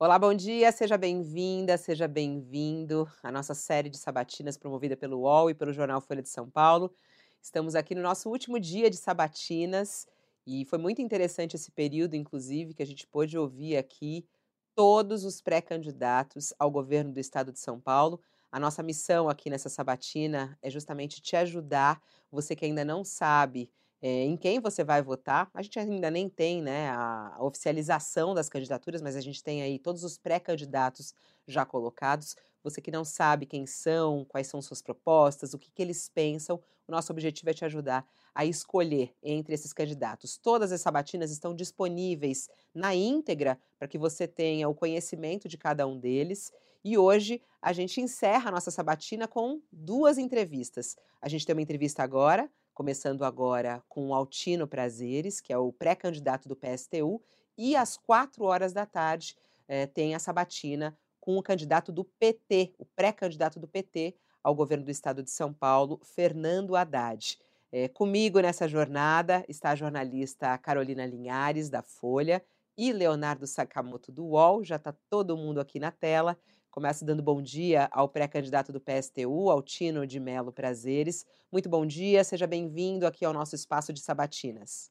Olá, bom dia, seja bem-vinda, seja bem-vindo à nossa série de sabatinas promovida pelo UOL e pelo jornal Folha de São Paulo. Estamos aqui no nosso último dia de sabatinas e foi muito interessante esse período, inclusive, que a gente pôde ouvir aqui todos os pré-candidatos ao governo do estado de São Paulo. A nossa missão aqui nessa sabatina é justamente te ajudar, você que ainda não sabe é, em quem você vai votar. A gente ainda nem tem né, a, oficialização das candidaturas, mas a gente tem aí todos os pré-candidatos já colocados. Você que não sabe quem são, quais são suas propostas, o que, que eles pensam, o nosso objetivo é te ajudar a escolher entre esses candidatos. Todas as sabatinas estão disponíveis na íntegra para que você tenha o conhecimento de cada um deles. E hoje a gente encerra a nossa sabatina com duas entrevistas. A gente tem uma entrevista agora começando agora com o Altino Prazeres, que é o pré-candidato do PSTU, e às quatro horas da tarde eh, tem a sabatina com o candidato do PT, o pré-candidato do PT ao governo do estado de São Paulo, Fernando Haddad. É, comigo nessa jornada está a jornalista Carolina Linhares, da Folha, e Leonardo Sakamoto, do UOL. Já está todo mundo aqui na tela. Começo dando bom dia ao pré-candidato do PSTU, Altino de Melo Prazeres. Muito bom dia, seja bem-vindo aqui ao nosso espaço de sabatinas.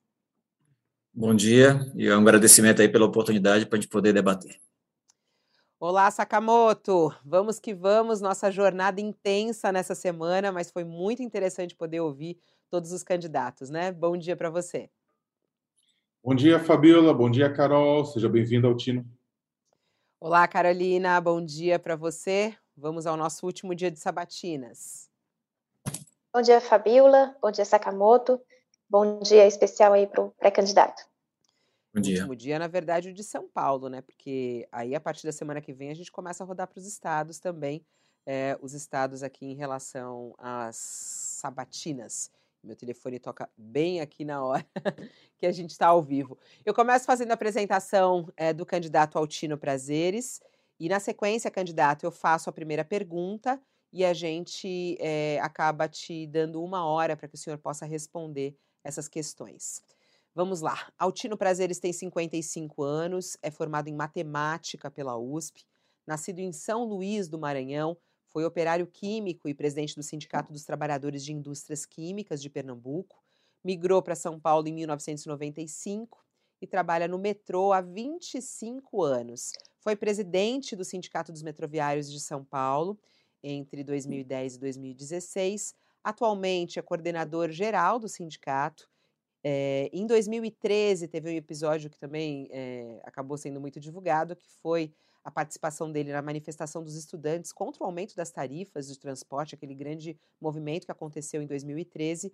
Bom dia e um agradecimento aí pela oportunidade para a gente poder debater. Olá, Sakamoto! Vamos que vamos, nossa jornada intensa nessa semana, mas foi muito interessante poder ouvir todos os candidatos, né? Bom dia para você. Bom dia, Fabiola. Bom dia, Carol. Seja bem-vinda ao Tino. Olá, Carolina, bom dia para você. Vamos ao nosso último dia de sabatinas. Bom dia, Fabiola. Bom dia, Sakamoto. Bom dia especial aí para o pré-candidato. Bom dia. Último dia, na verdade, o de São Paulo, né? Porque aí, a partir da semana que vem, a gente começa a rodar para os estados também, é, os estados aqui em relação às sabatinas. Meu telefone toca bem aqui na hora que a gente está ao vivo. Eu começo fazendo a apresentação é, do candidato Altino Prazeres. E na sequência, candidato, eu faço a primeira pergunta e a gente é, acaba te dando uma hora para que o senhor possa responder essas questões. Vamos lá. Altino Prazeres tem 55 anos, é formado em matemática pela USP, nascido em São Luís do Maranhão, foi operário químico e presidente do Sindicato dos Trabalhadores de Indústrias Químicas de Pernambuco. Migrou para São Paulo em 1995 e trabalha no metrô há 25 anos. Foi presidente do Sindicato dos Metroviários de São Paulo entre 2010 e 2016. Atualmente é coordenador geral do sindicato. É, em 2013 teve um episódio que também é, acabou sendo muito divulgado, que foi a participação dele na manifestação dos estudantes contra o aumento das tarifas de transporte, aquele grande movimento que aconteceu em 2013. Uh,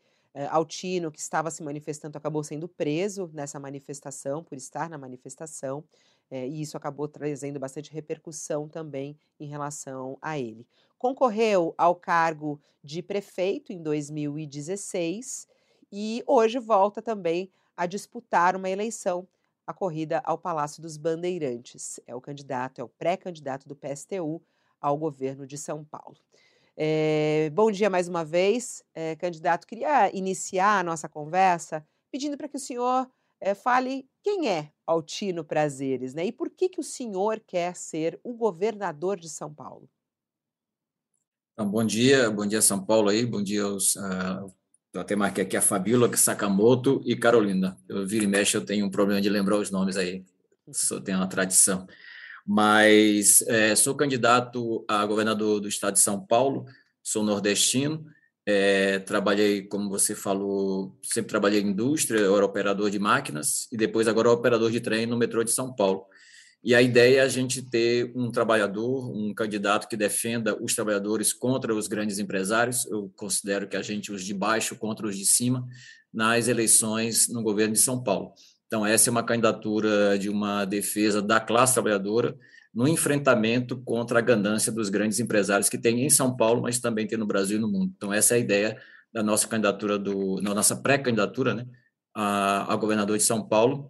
Altino, que estava se manifestando, acabou sendo preso nessa manifestação, por estar na manifestação, uh, e isso acabou trazendo bastante repercussão também em relação a ele. Concorreu ao cargo de prefeito em 2016 e hoje volta também a disputar uma eleição a corrida ao Palácio dos Bandeirantes. É o candidato, é o pré-candidato do PSTU ao governo de São Paulo. É, bom dia mais uma vez, é, candidato. Queria iniciar a nossa conversa pedindo para que o senhor é, fale quem é Altino Prazeres, né? E por que que o senhor quer ser o governador de São Paulo? Então, bom dia, bom dia São Paulo aí, bom dia aos uh, eu até marquei aqui a Fabíola, Sakamoto e Carolina. Eu viro e mexe, eu tenho um problema de lembrar os nomes aí. Só tenho uma tradição. Mas é, sou candidato a governador do estado de São Paulo, sou nordestino, é, trabalhei, como você falou, sempre trabalhei em indústria, eu era operador de máquinas e depois agora operador de trem no metrô de São Paulo. E a ideia é a gente ter um trabalhador, um candidato que defenda os trabalhadores contra os grandes empresários. Eu considero que a gente, os de baixo contra os de cima, nas eleições no governo de São Paulo. Então, essa é uma candidatura de uma defesa da classe trabalhadora no enfrentamento contra a ganância dos grandes empresários que tem em São Paulo, mas também tem no Brasil e no mundo. Então, essa é a ideia da nossa candidatura, do, da nossa pré-candidatura né, a, a governador de São Paulo,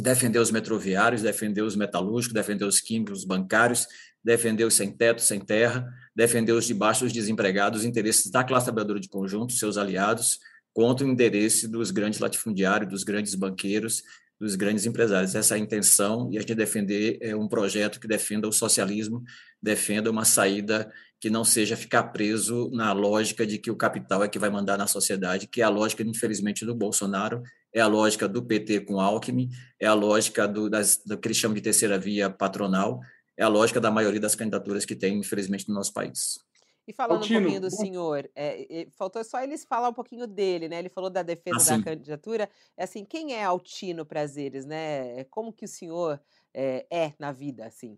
defender os metroviários, defender os metalúrgicos, defender os químicos, os bancários, defender os sem teto, sem terra, defender os de baixo, os desempregados, os interesses da classe trabalhadora de conjunto, seus aliados, contra o interesse dos grandes latifundiários, dos grandes banqueiros, dos grandes empresários. Essa é a intenção e a gente defender é um projeto que defenda o socialismo, defenda uma saída que não seja ficar preso na lógica de que o capital é que vai mandar na sociedade, que é a lógica, infelizmente, do Bolsonaro, é a lógica do PT com Alckmin, é a lógica do, das, do que eles chamam de terceira via patronal, é a lógica da maioria das candidaturas que tem, infelizmente, no nosso país. E falando Altino, um pouquinho do senhor, é, faltou só eles falar um pouquinho dele, né? Ele falou da defesa ah, da candidatura. É assim, quem é Altino Prazeres, né? Como que o senhor é, é na vida, assim?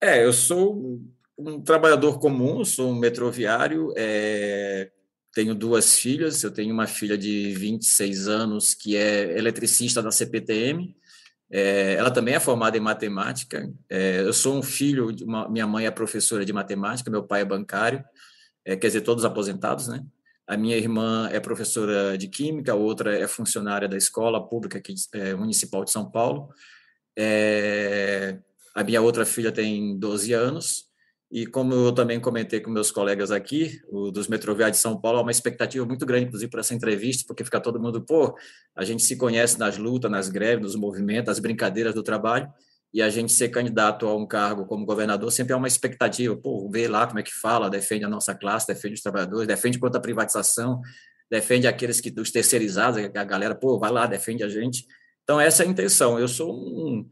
É, eu sou um trabalhador comum, sou um metroviário, é, tenho duas filhas, eu tenho uma filha de 26 anos que é eletricista da CPTM, é, ela também é formada em matemática. É, eu sou um filho, uma, minha mãe é professora de matemática, meu pai é bancário, é, quer dizer, todos aposentados, né? A minha irmã é professora de química, a outra é funcionária da escola pública aqui, é, municipal de São Paulo. É, a minha outra filha tem 12 anos. E como eu também comentei com meus colegas aqui, o dos Metroviários de São Paulo, há uma expectativa muito grande, inclusive, para essa entrevista, porque fica todo mundo, pô, a gente se conhece nas lutas, nas greves, nos movimentos, nas brincadeiras do trabalho, e a gente ser candidato a um cargo como governador sempre é uma expectativa, pô, ver lá como é que fala, defende a nossa classe, defende os trabalhadores, defende contra a privatização, defende aqueles que dos terceirizados, a galera, pô, vai lá, defende a gente. Então, essa é a intenção. Eu sou um,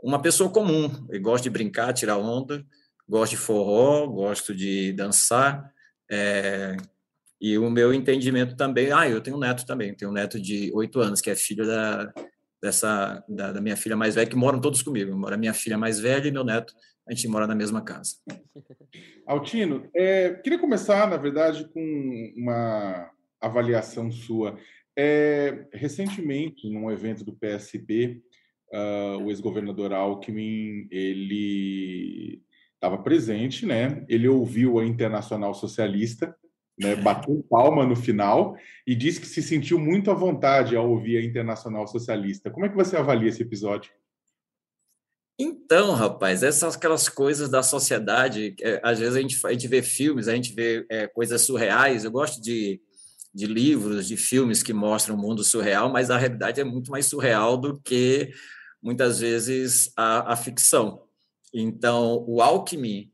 uma pessoa comum, eu gosto de brincar, tirar onda, gosto de forró, gosto de dançar, é, e o meu entendimento também, ah, eu tenho um neto também, tenho um neto de oito anos, que é filho da, dessa, da, da, minha filha mais velha, que moram todos comigo, mora minha filha mais velha e meu neto, a gente mora na mesma casa. Altino, é, queria começar, na verdade, com uma avaliação sua. É, recentemente, num evento do PSB, uh, ah, o ex-governador Alckmin, ele estava presente, né? Ele ouviu a Internacional Socialista, né? Bateu palma no final e disse que se sentiu muito à vontade ao ouvir a Internacional Socialista. Como é que você avalia esse episódio? Então, rapaz, essas aquelas coisas da sociedade. É, às vezes a gente, a gente vê filmes, a gente vê é, coisas surreais. Eu gosto de, de livros, de filmes que mostram o mundo surreal, mas a realidade é muito mais surreal do que muitas vezes a, a ficção. Então, o Alckmin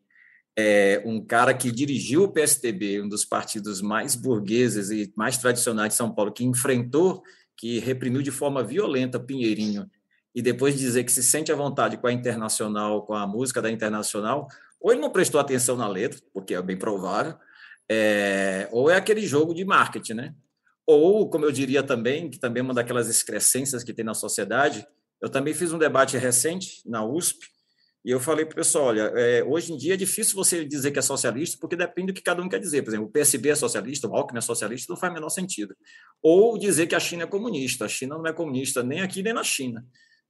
é um cara que dirigiu o PSDB, um dos partidos mais burgueses e mais tradicionais de São Paulo, que enfrentou, que reprimiu de forma violenta Pinheirinho, e depois dizer que se sente à vontade com a Internacional, com a música da Internacional, ou ele não prestou atenção na letra, porque é bem provável, é, ou é aquele jogo de marketing, né? Ou, como eu diria também, que também é uma daquelas excrescências que tem na sociedade, eu também fiz um debate recente na USP, e eu falei para o pessoal, olha, é, hoje em dia é difícil você dizer que é socialista, porque depende do que cada um quer dizer. Por exemplo, o PSB é socialista, o Alckmin é socialista, não faz o menor sentido. Ou dizer que a China é comunista. A China não é comunista nem aqui nem na China,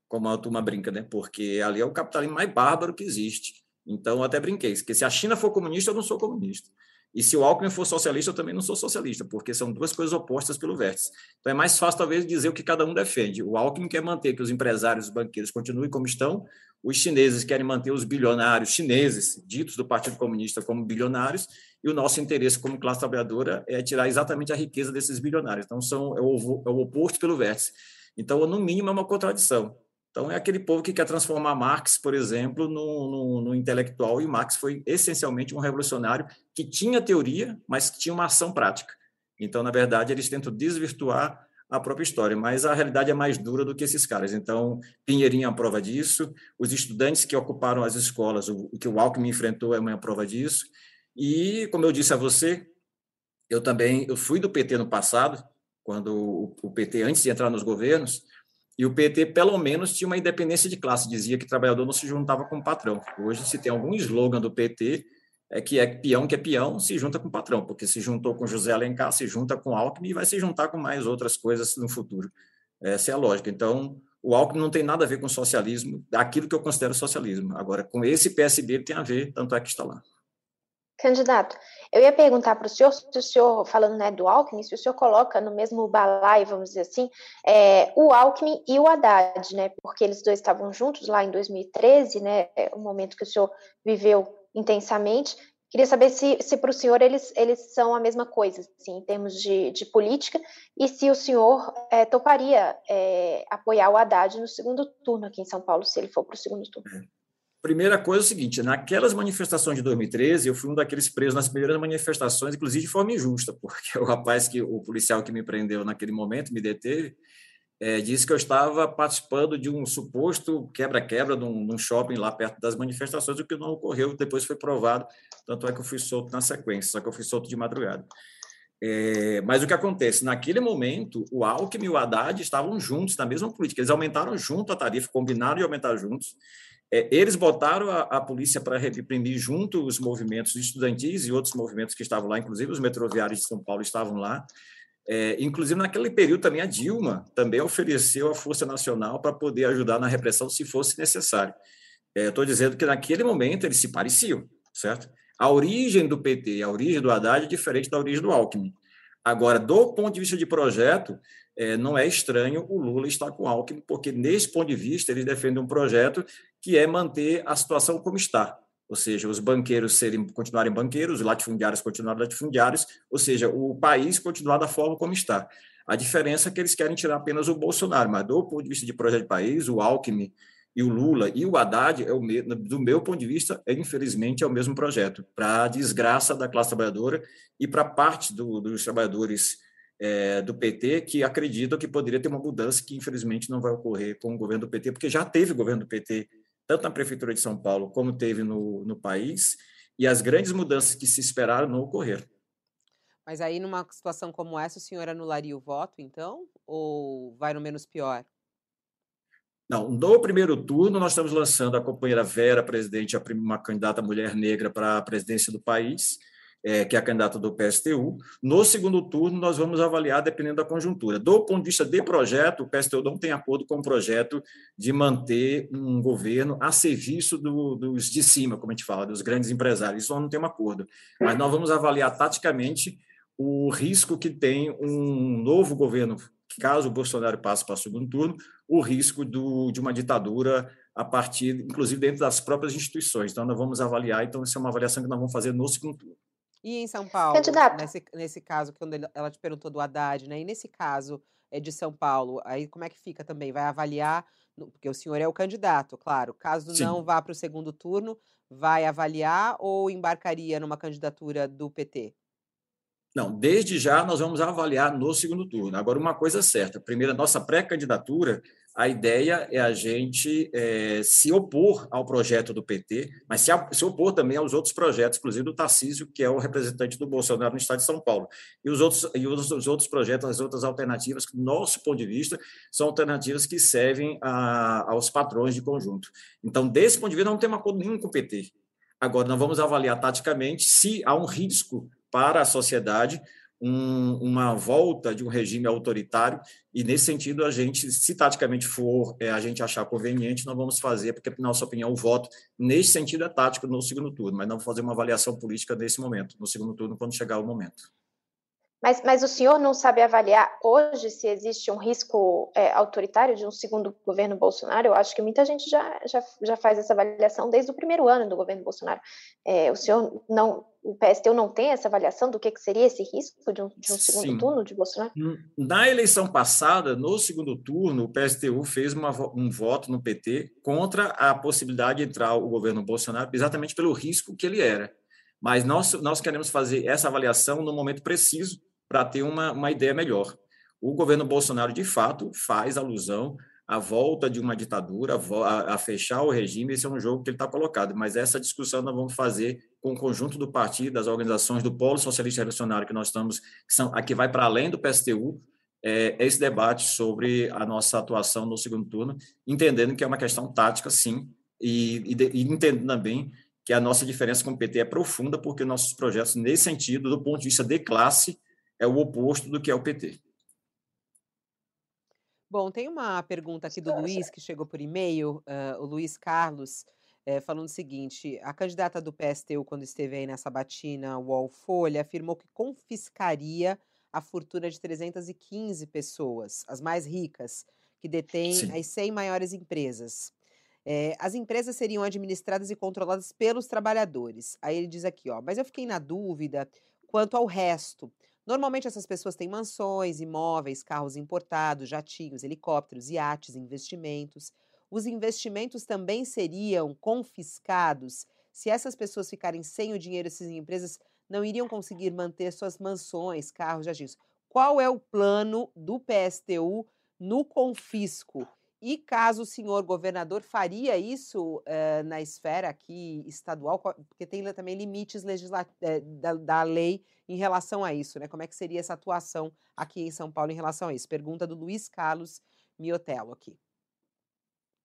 como a turma brinca, né? Porque ali é o capitalismo mais bárbaro que existe. Então, eu até brinquei, que se a China for comunista, eu não sou comunista. E se o Alckmin for socialista, eu também não sou socialista, porque são duas coisas opostas pelo vértice. Então é mais fácil, talvez, dizer o que cada um defende. O Alckmin quer manter que os empresários, os banqueiros continuem como estão, os chineses querem manter os bilionários chineses, ditos do Partido Comunista como bilionários, e o nosso interesse como classe trabalhadora é tirar exatamente a riqueza desses bilionários. Então são, é, o, é o oposto pelo vértice. Então, no mínimo, é uma contradição. Então, é aquele povo que quer transformar Marx, por exemplo, no, no, no, intelectual, e Marx foi essencialmente um revolucionário que tinha teoria, mas que tinha uma ação prática. Então, na verdade, eles tentam desvirtuar a própria história, mas a realidade é mais dura do que esses caras. Então, Pinheirinho é uma prova disso, os estudantes que ocuparam as escolas, o, o que o Alckmin enfrentou é uma prova disso, e, como eu disse a você, eu também eu fui do PT no passado, quando o, o PT, antes de entrar nos governos, e o PT, pelo menos, tinha uma independência de classe, dizia que trabalhador não se juntava com o patrão. Hoje, se tem algum slogan do PT, é que é peão que é peão, se junta com o patrão, porque se juntou com José Alencar, se junta com Alckmin e vai se juntar com mais outras coisas no futuro. Essa é a lógica. Então, o Alckmin não tem nada a ver com socialismo, aquilo que eu considero socialismo. Agora, com esse PSB ele tem a ver, tanto é que está lá. Candidato, eu ia perguntar para o senhor, se o senhor, falando né, do Alckmin, se o senhor coloca no mesmo balaio, vamos dizer assim, é, o Alckmin e o Haddad, né? Porque eles dois estavam juntos lá em 2013, né? O momento que o senhor viveu intensamente. Queria saber se, se para o senhor eles, eles são a mesma coisa, assim, em termos de, de política, e se o senhor é, toparia é, apoiar o Haddad no segundo turno aqui em São Paulo, se ele for para o segundo turno. Primeira coisa é o seguinte: naquelas manifestações de 2013, eu fui um daqueles presos nas primeiras manifestações, inclusive de forma injusta, porque o rapaz que o policial que me prendeu naquele momento me deteve, é, disse que eu estava participando de um suposto quebra-quebra num, shopping lá perto das manifestações, o que não ocorreu, depois foi provado, tanto é que eu fui solto na sequência, só que eu fui solto de madrugada. É, mas o que acontece? Naquele momento, o Alckmin e o Haddad estavam juntos na mesma política, eles aumentaram junto a tarifa, combinaram de aumentar juntos, é, eles botaram a, a polícia para reprimir junto os movimentos estudantis e outros movimentos que estavam lá, inclusive os metroviários de São Paulo estavam lá. É, inclusive, naquele período também a Dilma também ofereceu a Força Nacional para poder ajudar na repressão se fosse necessário. É, Estou dizendo que naquele momento eles se pareciam, certo? A origem do PT a origem do Haddad é diferente da origem do Alckmin. Agora, do ponto de vista de projeto, é, não é estranho o Lula estar com o Alckmin, porque, nesse ponto de vista, eles defendem um projeto que é manter a situação como está, ou seja, os banqueiros serem, continuarem banqueiros, os latifundiários continuarem latifundiários, ou seja, o país continuar da forma como está. A diferença é que eles querem tirar apenas o Bolsonaro, mas do ponto de vista de projeto de país, o Alckmin e o Lula e o Haddad, é o do meu ponto de vista, é, infelizmente, é o mesmo projeto, para a desgraça da classe trabalhadora e para parte do, dos trabalhadores é, do PT que acreditam que poderia ter uma mudança que, infelizmente, não vai ocorrer com o governo do PT, porque já teve governo do PT, tanto na Prefeitura de São Paulo como teve no, no país, e as grandes mudanças que se esperaram não ocorreram. Mas aí, numa situação como essa, o senhor anularia o voto, então? Ou vai no menos pior? Não, no primeiro turno, nós estamos lançando a companheira Vera, presidente, uma candidata mulher negra para a presidência do país, é, que é a candidata do PSTU. No segundo turno, nós vamos avaliar dependendo da conjuntura. Do ponto de vista de projeto, o PSTU não tem acordo com o projeto de manter um governo a serviço do, dos de cima, como a gente fala, dos grandes empresários. Isso não tem um acordo. Mas nós vamos avaliar taticamente o risco que tem um novo governo caso o Bolsonaro passe para o segundo turno, o risco do, de uma ditadura a partir, inclusive, dentro das próprias instituições. Então, nós vamos avaliar, então, essa é uma avaliação que nós vamos fazer no segundo turno. E em São Paulo, nesse, nesse caso, quando ela te perguntou do Haddad, né? E nesse caso é de São Paulo, aí como é que fica também? Vai avaliar, porque o senhor é o candidato, claro. Caso Sim. não vá para o segundo turno, vai avaliar ou embarcaria numa candidatura do PT? Não, desde já nós vamos avaliar no segundo turno. Agora, uma coisa certa: primeiro, a nossa pré-candidatura, a ideia é a gente é, se opor ao projeto do PT, mas se, se, opor também aos outros projetos, inclusive do Tarcísio, que é o representante do Bolsonaro no estado de São Paulo. E os outros, e os, os outros projetos, as outras alternativas, que, do nosso ponto de vista, são alternativas que servem a, aos patrões de conjunto. Então, desse ponto de vista, não tem acordo nenhum com o PT. Agora, nós vamos avaliar taticamente se há um risco para a sociedade um, uma volta de um regime autoritário, e nesse sentido, a gente, se taticamente for é, a gente achar conveniente, nós vamos fazer, porque, na nossa opinião, o voto, nesse sentido, é tático no segundo turno, mas não fazer uma avaliação política nesse momento, no segundo turno, quando chegar o momento. Mas, mas o senhor não sabe avaliar hoje se existe um risco é, autoritário de um segundo governo Bolsonaro? Eu acho que muita gente já, já, já faz essa avaliação desde o primeiro ano do governo Bolsonaro. É, o senhor não, o PSTU não tem essa avaliação do que, que seria esse risco de um, de um segundo Sim. turno de Bolsonaro? Hum, na eleição passada, no segundo turno, o PSTU fez uma, um voto no PT contra a possibilidade de entrar o governo Bolsonaro, exatamente pelo risco que ele era. Mas nós, nós queremos fazer essa avaliação no momento preciso para ter uma, uma ideia melhor. O governo Bolsonaro, de fato, faz alusão à volta de uma ditadura, a, a fechar o regime, esse é um jogo que ele está colocado, mas essa discussão nós vamos fazer com o conjunto do partido, das organizações do Polo Socialista Revolucionário que nós estamos, que são aqui vai para além do PSTU, é, esse debate sobre a nossa atuação no segundo turno, entendendo que é uma questão tática, sim, e, e, e entendendo também que a nossa diferença com o PT é profunda, porque nossos projetos, nesse sentido, do ponto de vista de classe, é o oposto do que é o PT. Bom, tem uma pergunta aqui do Luiz que chegou por e-mail, uh, o Luiz Carlos, é, falando o seguinte: a candidata do PSTU, quando esteve aí nessa batina UOL Folha, afirmou que confiscaria a fortuna de 315 pessoas, as mais ricas, que detêm Sim. as 100 maiores empresas. É, as empresas seriam administradas e controladas pelos trabalhadores. Aí ele diz aqui, ó, mas eu fiquei na dúvida quanto ao resto. Normalmente essas pessoas têm mansões, imóveis, carros importados, jatinhos, helicópteros, iates, investimentos. Os investimentos também seriam confiscados se essas pessoas ficarem sem o dinheiro, essas empresas não iriam conseguir manter suas mansões, carros, jatinhos. Qual é o plano do PSTU no confisco? E caso o senhor governador faria isso eh, na esfera aqui estadual, porque tem também limites eh, da, da, lei em relação a isso, né? Como é que seria essa atuação aqui em São Paulo em relação a isso? Pergunta do Luiz Carlos Miotello aqui.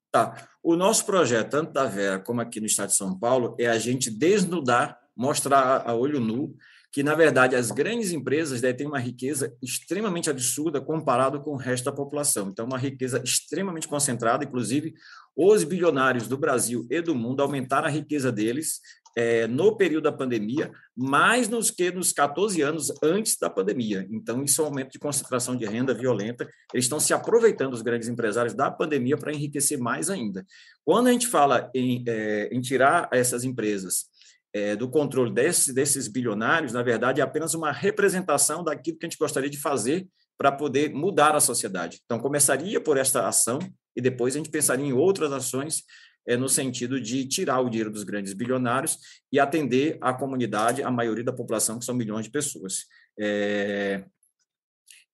Tá. O nosso projeto, tanto da Vera como aqui no estado de São Paulo, é a gente desnudar, mostrar a olho nu que, na verdade, as grandes empresas têm uma riqueza extremamente absurda comparado com o resto da população. Então, uma riqueza extremamente concentrada, inclusive, os bilionários do Brasil e do mundo aumentaram a riqueza deles é, no período da pandemia, mais nos que nos 14 anos antes da pandemia. Então, isso é um aumento de concentração de renda violenta. Eles estão se aproveitando, os grandes empresários, da pandemia para enriquecer mais ainda. Quando a gente fala em, é, em tirar essas empresas é, do controle desse, desses bilionários, na verdade, é apenas uma representação daquilo que a gente gostaria de fazer para poder mudar a sociedade. Então, começaria por esta ação e depois a gente pensaria em outras ações é, no sentido de tirar o dinheiro dos grandes bilionários e atender a comunidade, a maioria da população, que são milhões de pessoas. É,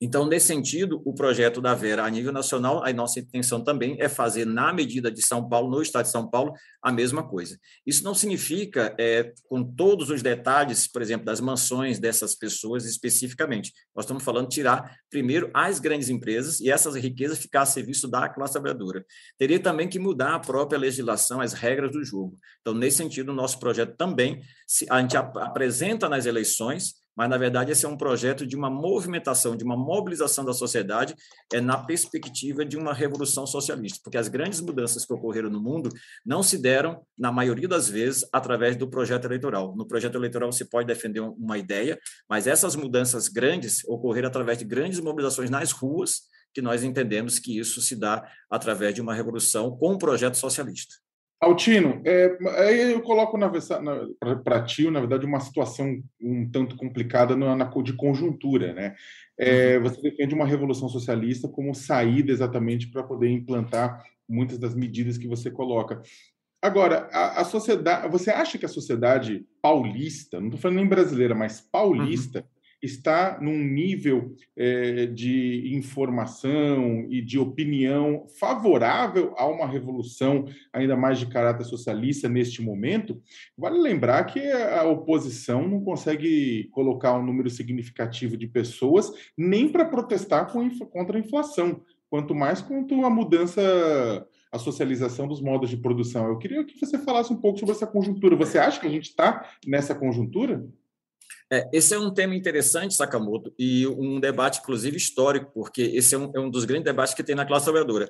então, nesse sentido, o projeto da Vera a nível nacional, a nossa intenção também é fazer, na medida de São Paulo, no estado de São Paulo, a mesma coisa. Isso não significa, é, com todos os detalhes, por exemplo, das mansões dessas pessoas especificamente. Nós estamos falando tirar, primeiro, as grandes empresas e essas riquezas ficar a serviço da classe trabalhadora. Teria também que mudar a própria legislação, as regras do jogo. Então, nesse sentido, o nosso projeto também, a gente ap apresenta nas eleições mas na verdade esse é um projeto de uma movimentação, de uma mobilização da sociedade é na perspectiva de uma revolução socialista, porque as grandes mudanças que ocorreram no mundo não se deram, na maioria das vezes, através do projeto eleitoral. No projeto eleitoral você pode defender uma ideia, mas essas mudanças grandes ocorreram através de grandes mobilizações nas ruas, que nós entendemos que isso se dá através de uma revolução com um projeto socialista. Altino, é, aí eu coloco para ti, na verdade, uma situação um tanto complicada na, na de conjuntura, né? É, uhum. você defende uma revolução socialista como saída exatamente para poder implantar muitas das medidas que você coloca. Agora, a, a, sociedade, você acha que a sociedade paulista, não estou falando nem brasileira, mas paulista, uhum está num nível é, de informação e de opinião favorável a uma revolução, ainda mais de caráter socialista, neste momento. Vale lembrar que a oposição não consegue colocar um número significativo de pessoas nem para protestar contra a inflação, quanto mais quanto a mudança a socialização dos modos de produção. Eu queria que você falasse um pouco sobre essa conjuntura. Você acha que a gente está nessa conjuntura? É, esse é um tema interessante, Sakamoto, e um debate, inclusive, histórico, porque esse é um, é um dos grandes debates que tem na classe trabalhadora.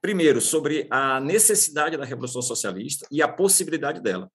Primeiro, sobre a necessidade da Revolução Socialista e a possibilidade dela.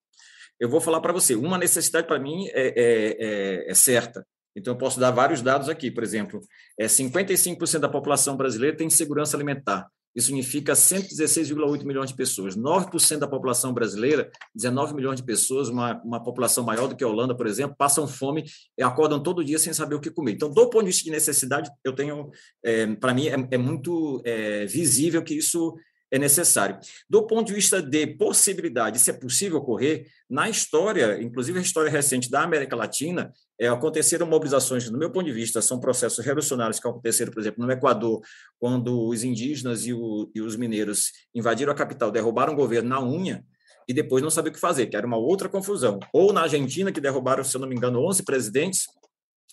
Eu vou falar para você, uma necessidade para mim é, é, é, é, certa. Então, eu posso dar vários dados aqui. Por exemplo, é, 55% da população brasileira tem segurança alimentar. Isso significa 116,8 milhões de pessoas. 9% da população brasileira, 19 milhões de pessoas, uma, uma população maior do que a Holanda, por exemplo, passam fome e acordam todo dia sem saber o que comer. Então, do ponto de vista de necessidade, eu tenho, é, para mim, é, é muito é, visível que isso é necessário. Do ponto de vista de possibilidade, se é possível ocorrer, na história, inclusive a história recente da América Latina, é, aconteceram mobilizações, no meu ponto de vista, são processos revolucionários que aconteceram, por exemplo, no Equador, quando os indígenas e, o, e os mineiros invadiram a capital, derrubaram o governo na unha, e depois não sabiam o que fazer, que era uma outra confusão. Ou na Argentina, que derrubaram, se eu não me engano, 11 presidentes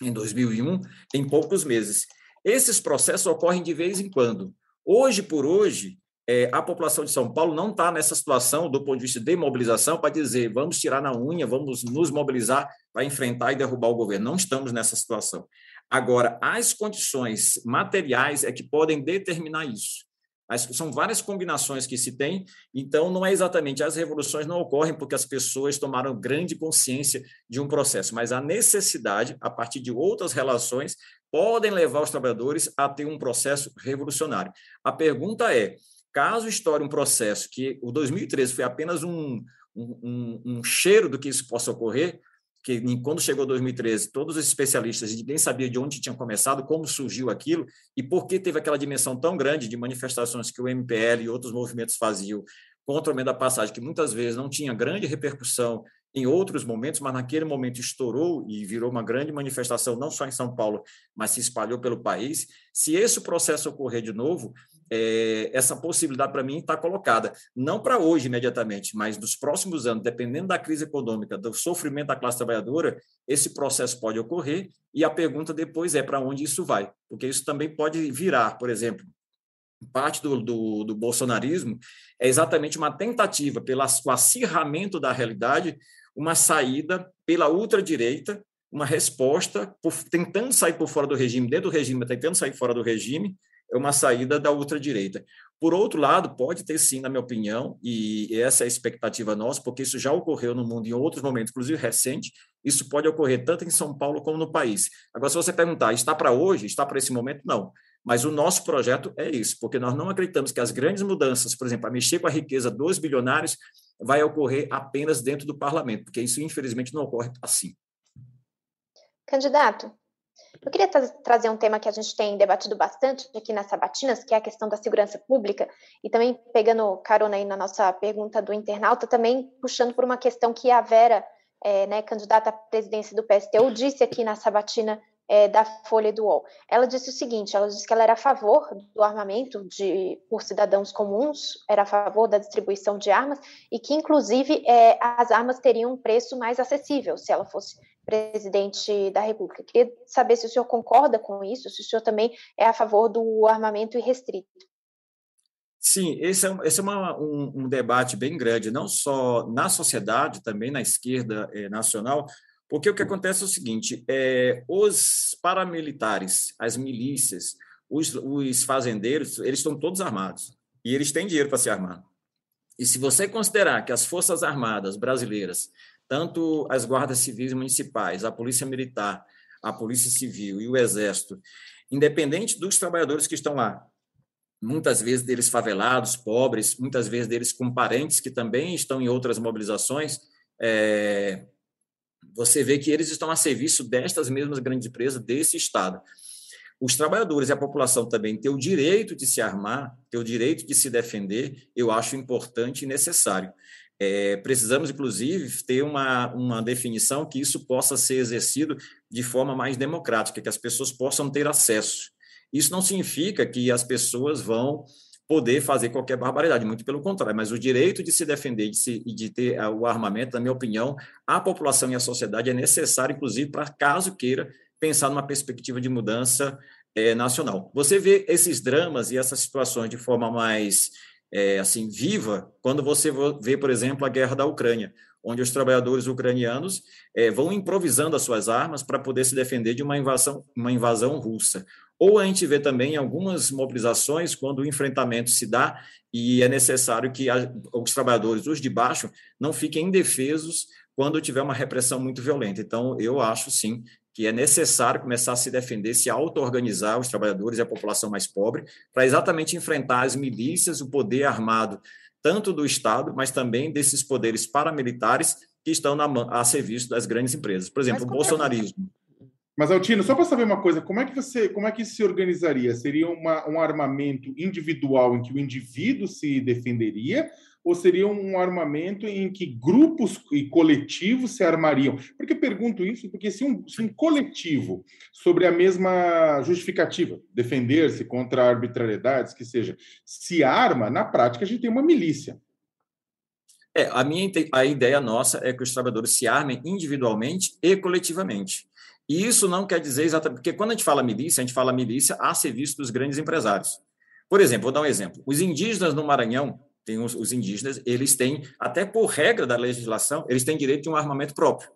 em 2001, em poucos meses. Esses processos ocorrem de vez em quando. Hoje por hoje, é, a população de São Paulo não está nessa situação, do ponto de vista de mobilização, para dizer vamos tirar na unha, vamos nos mobilizar para enfrentar e derrubar o governo. Não estamos nessa situação. Agora, as condições materiais é que podem determinar isso. As, são várias combinações que se tem, então não é exatamente as revoluções não ocorrem porque as pessoas tomaram grande consciência de um processo, mas a necessidade, a partir de outras relações, podem levar os trabalhadores a ter um processo revolucionário. A pergunta é: Caso estoure um processo que o 2013 foi apenas um, um, um cheiro do que isso possa ocorrer, que quando chegou 2013, todos os especialistas, ninguém sabia de onde tinha começado, como surgiu aquilo e por que teve aquela dimensão tão grande de manifestações que o MPL e outros movimentos faziam contra o meio da passagem, que muitas vezes não tinha grande repercussão em outros momentos, mas naquele momento estourou e virou uma grande manifestação, não só em São Paulo, mas se espalhou pelo país. Se esse processo ocorrer de novo, é, essa possibilidade para mim está colocada, não para hoje imediatamente, mas nos próximos anos, dependendo da crise econômica, do sofrimento da classe trabalhadora, esse processo pode ocorrer e a pergunta depois é para onde isso vai, porque isso também pode virar, por exemplo, parte do, do, do bolsonarismo é exatamente uma tentativa, pelo acirramento da realidade, uma saída pela ultradireita, uma resposta, por, tentando sair por fora do regime, dentro do regime, tentando sair fora do regime, uma saída da ultradireita. Por outro lado, pode ter sim, na minha opinião, e essa é a expectativa nossa, porque isso já ocorreu no mundo em outros momentos, inclusive recente, isso pode ocorrer tanto em São Paulo como no país. Agora, se você perguntar, está para hoje, está para esse momento? Não. Mas o nosso projeto é isso, porque nós não acreditamos que as grandes mudanças, por exemplo, a mexer com a riqueza dos bilionários, vai ocorrer apenas dentro do parlamento, porque isso, infelizmente, não ocorre assim. Candidato, eu queria tra trazer um tema que a gente tem debatido bastante aqui nas sabatinas, que é a questão da segurança pública, e também pegando carona aí na nossa pergunta do internauta, também puxando por uma questão que a Vera, é, né, candidata à presidência do PSTU, disse aqui na sabatina é, da Folha do UOL. Ela disse o seguinte: ela disse que ela era a favor do armamento de, por cidadãos comuns, era a favor da distribuição de armas e que, inclusive, é, as armas teriam um preço mais acessível se ela fosse presidente da República. Queria saber se o senhor concorda com isso, se o senhor também é a favor do armamento irrestrito. Sim, esse é, esse é uma, um, um, debate bem grande, não só na sociedade, também na esquerda eh, nacional, porque o que acontece é o seguinte: é, os paramilitares, as milícias, os, os fazendeiros, eles estão todos armados e eles têm dinheiro para se armar. E se você considerar que as Forças Armadas brasileiras, tanto as guardas civis municipais, a Polícia Militar, a Polícia Civil e o Exército, independente dos trabalhadores que estão lá, muitas vezes deles favelados, pobres, muitas vezes deles com parentes que também estão em outras mobilizações, é, você vê que eles estão a serviço destas mesmas grandes empresas desse Estado. Os trabalhadores e a população também ter o direito de se armar, ter o direito de se defender, eu acho importante e necessário. É, precisamos, inclusive, ter uma, uma definição que isso possa ser exercido de forma mais democrática, que as pessoas possam ter acesso. Isso não significa que as pessoas vão poder fazer qualquer barbaridade, muito pelo contrário, mas o direito de se defender de se, de ter uh, o armamento, na minha opinião, a população e a sociedade é necessário, inclusive, para caso queira pensar numa perspectiva de mudança é, nacional. Você vê esses dramas e essas situações de forma mais é, assim viva quando você vê, por exemplo, a guerra da Ucrânia, onde os trabalhadores ucranianos é, vão improvisando as suas armas para poder se defender de uma invasão, uma invasão russa. Ou a gente vê também algumas mobilizações quando o enfrentamento se dá e é necessário que os trabalhadores, os de baixo, não fiquem indefesos quando tiver uma repressão muito violenta. Então, eu acho sim que é necessário começar a se defender, se auto-organizar os trabalhadores e a população mais pobre, para exatamente enfrentar as milícias, o poder armado, tanto do Estado, mas também desses poderes paramilitares que estão na, a serviço das grandes empresas. Por exemplo, o é bolsonarismo. Mas, Altino, só para saber uma coisa, como é que você, como é que isso se organizaria? Seria uma, um armamento individual em que o indivíduo se defenderia, ou seria um armamento em que grupos e coletivos se armariam? Porque pergunto isso porque se um, se um coletivo sobre a mesma justificativa, defender-se contra arbitrariedades, que seja, se arma, na prática a gente tem uma milícia. É, a minha a ideia nossa é que os trabalhadores se armem individualmente e coletivamente. E isso não quer dizer exatamente, porque quando a gente fala milícia, a gente fala milícia a serviço dos grandes empresários. Por exemplo, vou dar um exemplo. Os indígenas no Maranhão, tem os, os indígenas, eles têm, até por regra da legislação, eles têm direito de um armamento próprio.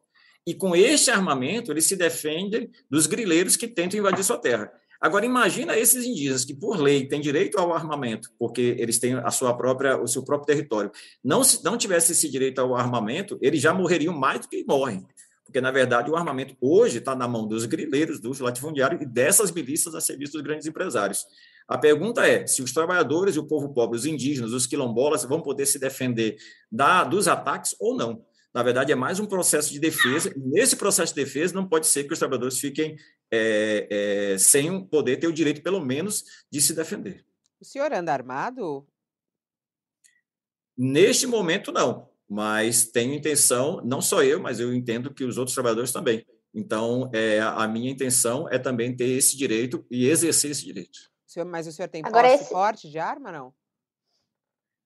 E com este armamento, eles se defendem dos grileiros que tentam invadir sua terra. Agora, imagina esses indígenas que, por lei, têm direito ao armamento, porque eles têm a sua própria, o seu próprio território. Não, se não tivesse esse direito ao armamento, eles já morreriam mais do que morrem porque, na verdade, o armamento hoje está na mão dos grileiros, dos latifundiários e dessas milícias a serviço dos grandes empresários. A pergunta é se os trabalhadores e o povo pobre, os indígenas, os quilombolas, vão poder se defender da, dos ataques ou não. Na verdade, é mais um processo de defesa. E nesse processo de defesa, não pode ser que os trabalhadores fiquem é, é, sem poder ter o direito, pelo menos, de se defender. O senhor anda armado? Neste momento, não. Mas tenho intenção, não só eu, mas eu entendo que os outros trabalhadores também. Então, é, a minha intenção é também ter esse direito e exercer esse direito. O senhor, mas o senhor tem Agora, porte, esse... porte de arma, não?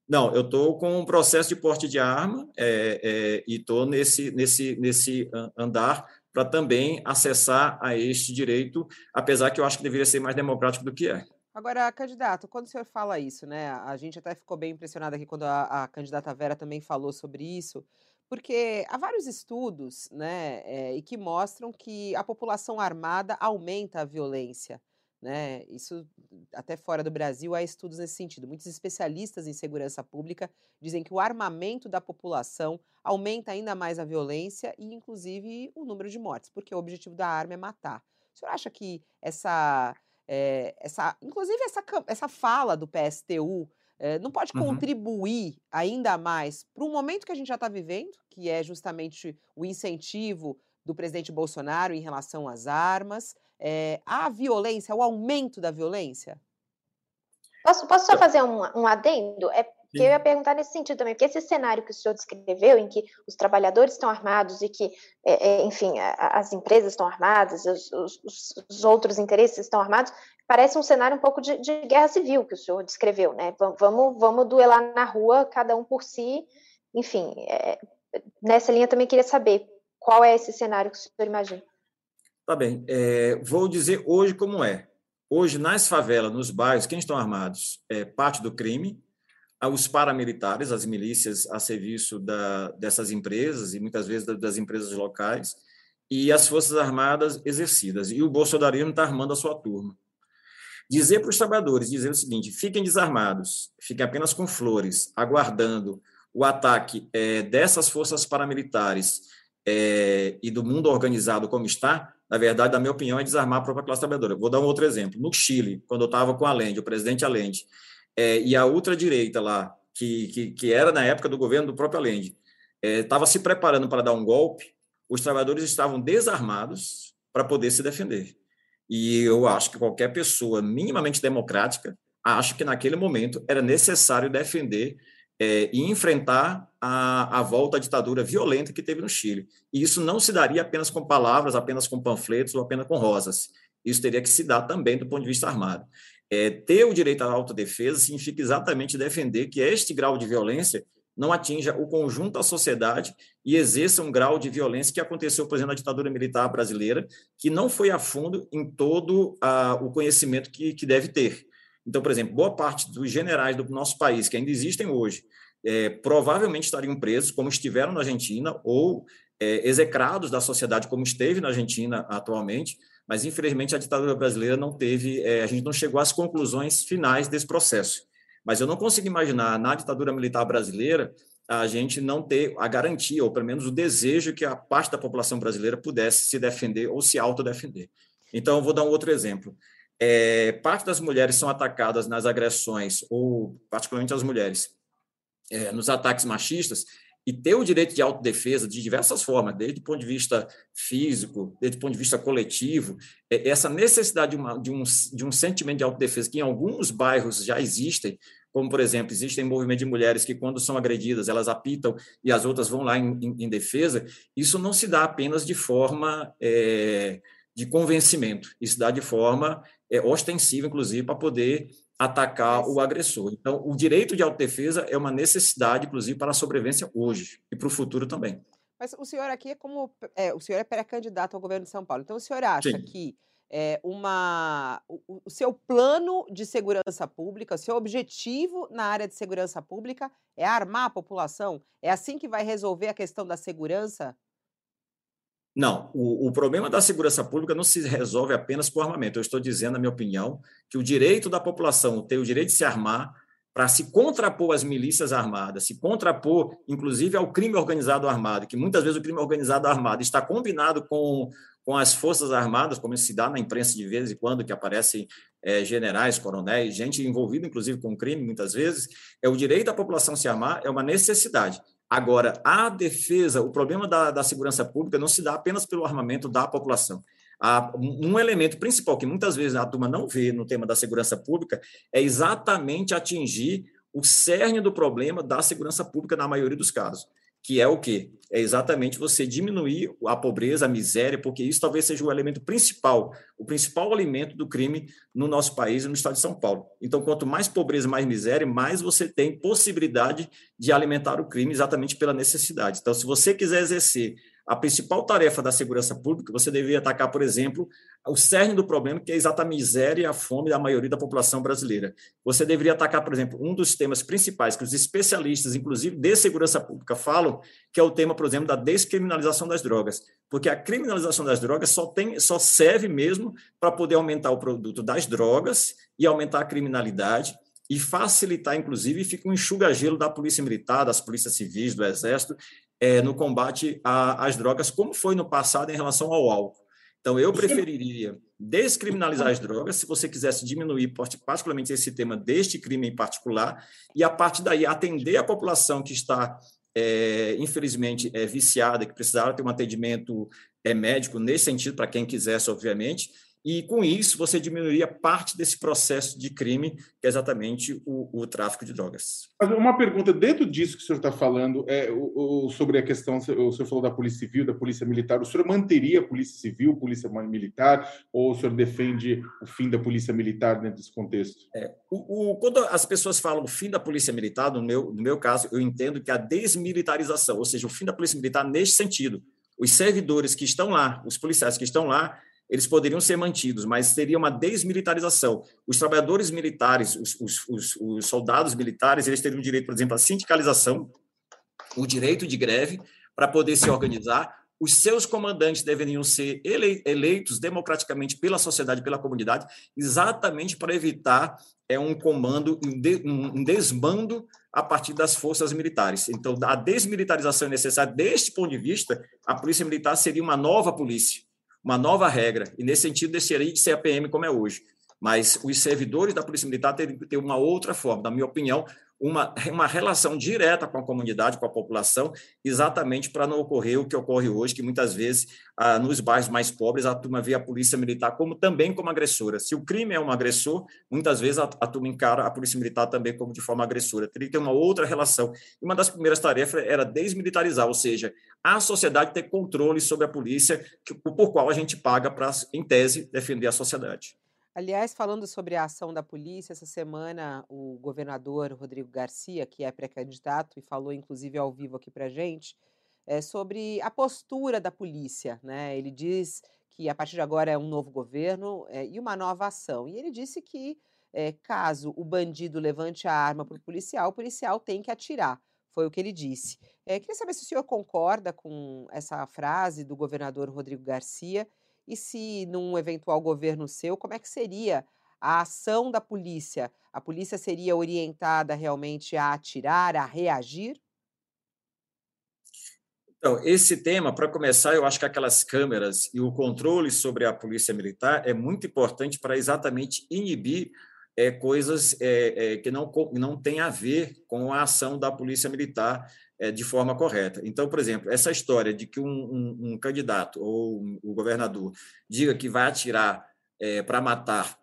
Não, eu estou com um processo de porte de arma é, é, e estou nesse, nesse, nesse andar para também acessar a este direito, apesar que eu acho que deveria ser mais democrático do que é. Agora, candidato, quando o senhor fala isso, né? A gente até ficou bem impressionado aqui quando a, a candidata Vera também falou sobre isso, porque há vários estudos, né, é, e que mostram que a população armada aumenta a violência. Né? Isso até fora do Brasil há estudos nesse sentido. Muitos especialistas em segurança pública dizem que o armamento da população aumenta ainda mais a violência e, inclusive, o número de mortes, porque o objetivo da arma é matar. O senhor acha que essa, é, essa inclusive essa, essa fala do PSTU é, não pode uhum. contribuir ainda mais para um momento que a gente já está vivendo, que é justamente o incentivo do presidente Bolsonaro em relação às armas, é, a violência, o aumento da violência? Posso, posso só fazer um, um adendo? É eu ia perguntar nesse sentido também, porque esse cenário que o senhor descreveu, em que os trabalhadores estão armados e que, é, é, enfim, a, as empresas estão armadas, os, os, os, outros interesses estão armados, parece um cenário um pouco de, de guerra civil que o senhor descreveu, né? Vamos, vamos duelar na rua, cada um por si, enfim. É, nessa linha também queria saber qual é esse cenário que o senhor imagina. Tá bem. É, vou dizer hoje como é. Hoje, nas favelas, nos bairros, quem estão armados é parte do crime, os paramilitares, as milícias a serviço da, dessas empresas e muitas vezes das empresas locais, e as Forças Armadas exercidas. E o bolsonarismo está armando a sua turma. Dizer para os trabalhadores, dizer o seguinte, fiquem desarmados, fiquem apenas com flores, aguardando o ataque é, dessas forças paramilitares é, e do mundo organizado como está, na verdade, na minha opinião, é desarmar a própria classe trabalhadora. Vou dar um outro exemplo. No Chile, quando eu estava com Allende, o presidente Allende, é, e a ultradireita lá, que, que, que, era na época do governo do próprio Allende, estava é, se preparando para dar um golpe, os trabalhadores estavam desarmados para poder se defender. E eu acho que qualquer pessoa minimamente democrática acha que naquele momento era necessário defender é, e enfrentar a, a volta à ditadura violenta que teve no Chile. E isso não se daria apenas com palavras, apenas com panfletos ou apenas com rosas. Isso teria que se dar também do ponto de vista armado. É, ter o direito à autodefesa significa exatamente defender que este grau de violência não atinja o conjunto da sociedade e exerça um grau de violência que aconteceu, por exemplo, na ditadura militar brasileira, que não foi a fundo em todo ah, o conhecimento que, que deve ter. Então, por exemplo, boa parte dos generais do nosso país, que ainda existem hoje, é, provavelmente estariam presos, como estiveram na Argentina, ou é, execrados da sociedade, como esteve na Argentina atualmente, mas infelizmente a ditadura brasileira não teve, é, a gente não chegou às conclusões finais desse processo. Mas eu não consigo imaginar na ditadura militar brasileira a gente não ter a garantia, ou pelo menos o desejo que a parte da população brasileira pudesse se defender ou se autodefender. Então, eu vou dar um outro exemplo é, parte das mulheres são atacadas nas agressões, ou particularmente as mulheres, é, nos ataques machistas, e ter o direito de autodefesa de diversas formas, desde o ponto de vista físico, desde o ponto de vista coletivo, é, essa necessidade de, uma, de, um, de um sentimento de autodefesa que em alguns bairros já existem, como, por exemplo, existem movimentos de mulheres que, quando são agredidas, elas apitam e as outras vão lá em, em, em defesa, isso não se dá apenas de forma é, de convencimento, isso dá de forma é, ostensiva, inclusive, para poder atacar o agressor. Então, o direito de autodefesa é uma necessidade, inclusive, para a sobrevivência hoje e para o futuro também. Mas o senhor aqui é como. É, o senhor é pré-candidato ao governo de São Paulo. Então, o senhor acha Sim. que é, uma, o, o, seu plano de segurança pública, o seu objetivo na área de segurança pública é armar a população? É assim que vai resolver a questão da segurança não, o, o, problema da segurança pública não se resolve apenas com armamento. Eu estou dizendo, na minha opinião, que o direito da população ter o direito de se armar para se contrapor às milícias armadas, se contrapor, inclusive, ao crime organizado armado, que muitas vezes o crime organizado armado está combinado com, com as Forças Armadas, como se dá na imprensa de vez em quando, que aparecem é, generais, coronéis, gente envolvida, inclusive, com crime, muitas vezes, é o direito da população se armar, é uma necessidade. Agora, a defesa, o problema da, da segurança pública não se dá apenas pelo armamento da população. Um elemento principal que muitas vezes a turma não vê no tema da segurança pública é exatamente atingir o cerne do problema da segurança pública na maioria dos casos que é o quê? É exatamente você diminuir a pobreza, a miséria, porque isso talvez seja o elemento principal, o principal alimento do crime no nosso país e no estado de São Paulo. Então, quanto mais pobreza, mais miséria, mais você tem possibilidade de alimentar o crime exatamente pela necessidade. Então, se você quiser exercer a principal tarefa da segurança pública, você deveria atacar, por exemplo, o cerne do problema, que é exata a miséria e a fome da maioria da população brasileira. Você deveria atacar, por exemplo, um dos temas principais que os especialistas, inclusive de segurança pública, falam, que é o tema, por exemplo, da descriminalização das drogas. Porque a criminalização das drogas só, tem, só serve mesmo para poder aumentar o produto das drogas e aumentar a criminalidade e facilitar, inclusive, fica um enxuga-gelo da Polícia Militar, das Polícias Civis, do Exército, é, no combate às drogas, como foi no passado em relação ao álcool. Então, eu preferiria descriminalizar as drogas, se você quisesse diminuir particularmente esse tema deste crime em particular, e a partir daí atender a população que está, é, infelizmente, é, viciada, que precisava ter um atendimento é, médico nesse sentido, para quem quisesse, obviamente, e com isso você diminuiria parte desse processo de crime, que é exatamente o, o tráfico de drogas. Uma pergunta, dentro disso que o senhor está falando, é, o, o, sobre a questão, o senhor falou da Polícia Civil, da Polícia Militar, o senhor manteria a Polícia Civil, Polícia Militar, ou o senhor defende o fim da Polícia Militar dentro desse contexto? É, o, quando as pessoas falam o fim da Polícia Militar, no meu, no meu caso, eu entendo que a desmilitarização, ou seja, o fim da Polícia Militar neste sentido, os servidores que estão lá, os policiais que estão lá, eles poderiam ser mantidos, mas seria uma desmilitarização. Os trabalhadores militares, os, os, os, os soldados militares, eles teriam direito, por exemplo, à sindicalização, o direito de greve para poder se organizar. Os seus comandantes deveriam ser eleitos democraticamente pela sociedade, pela comunidade, exatamente para evitar é, um comando, um desmando a partir das forças militares. Então, a desmilitarização é necessária. Deste ponto de vista, a polícia militar seria uma nova polícia uma nova regra, e nesse sentido deixaria de ser a PM como é hoje. Mas os servidores da Polícia Militar teriam que ter uma outra forma, na minha opinião, uma, uma relação direta com a comunidade, com a população, exatamente para não ocorrer o que ocorre hoje, que muitas vezes, ah, nos bairros mais pobres, a turma vê a polícia militar como também como agressora. Se o crime é um agressor, muitas vezes a, a turma encara a polícia militar também como de forma agressora. Teria que ter uma outra relação. E uma das primeiras tarefas era desmilitarizar, ou seja, a sociedade ter controle sobre a polícia, que, por qual a gente paga para, em tese, defender a sociedade. Aliás, falando sobre a ação da polícia, essa semana o governador Rodrigo Garcia, que é pré-candidato e falou inclusive ao vivo aqui para gente, é, sobre a postura da polícia. Né? Ele diz que a partir de agora é um novo governo é, e uma nova ação. E ele disse que é, caso o bandido levante a arma para o policial, o policial tem que atirar. Foi o que ele disse. É, queria saber se o senhor concorda com essa frase do governador Rodrigo Garcia e se, num eventual governo seu, como é que seria a ação da polícia? A polícia seria orientada realmente a atirar, a reagir? Então, esse tema, para começar, eu acho que aquelas câmeras e o controle sobre a polícia militar é muito importante para exatamente inibir é, coisas é, é, que não, não têm a ver com a ação da polícia militar de forma correta. Então, por exemplo, essa história de que um, um, um candidato ou o governador diga que vai atirar é, para matar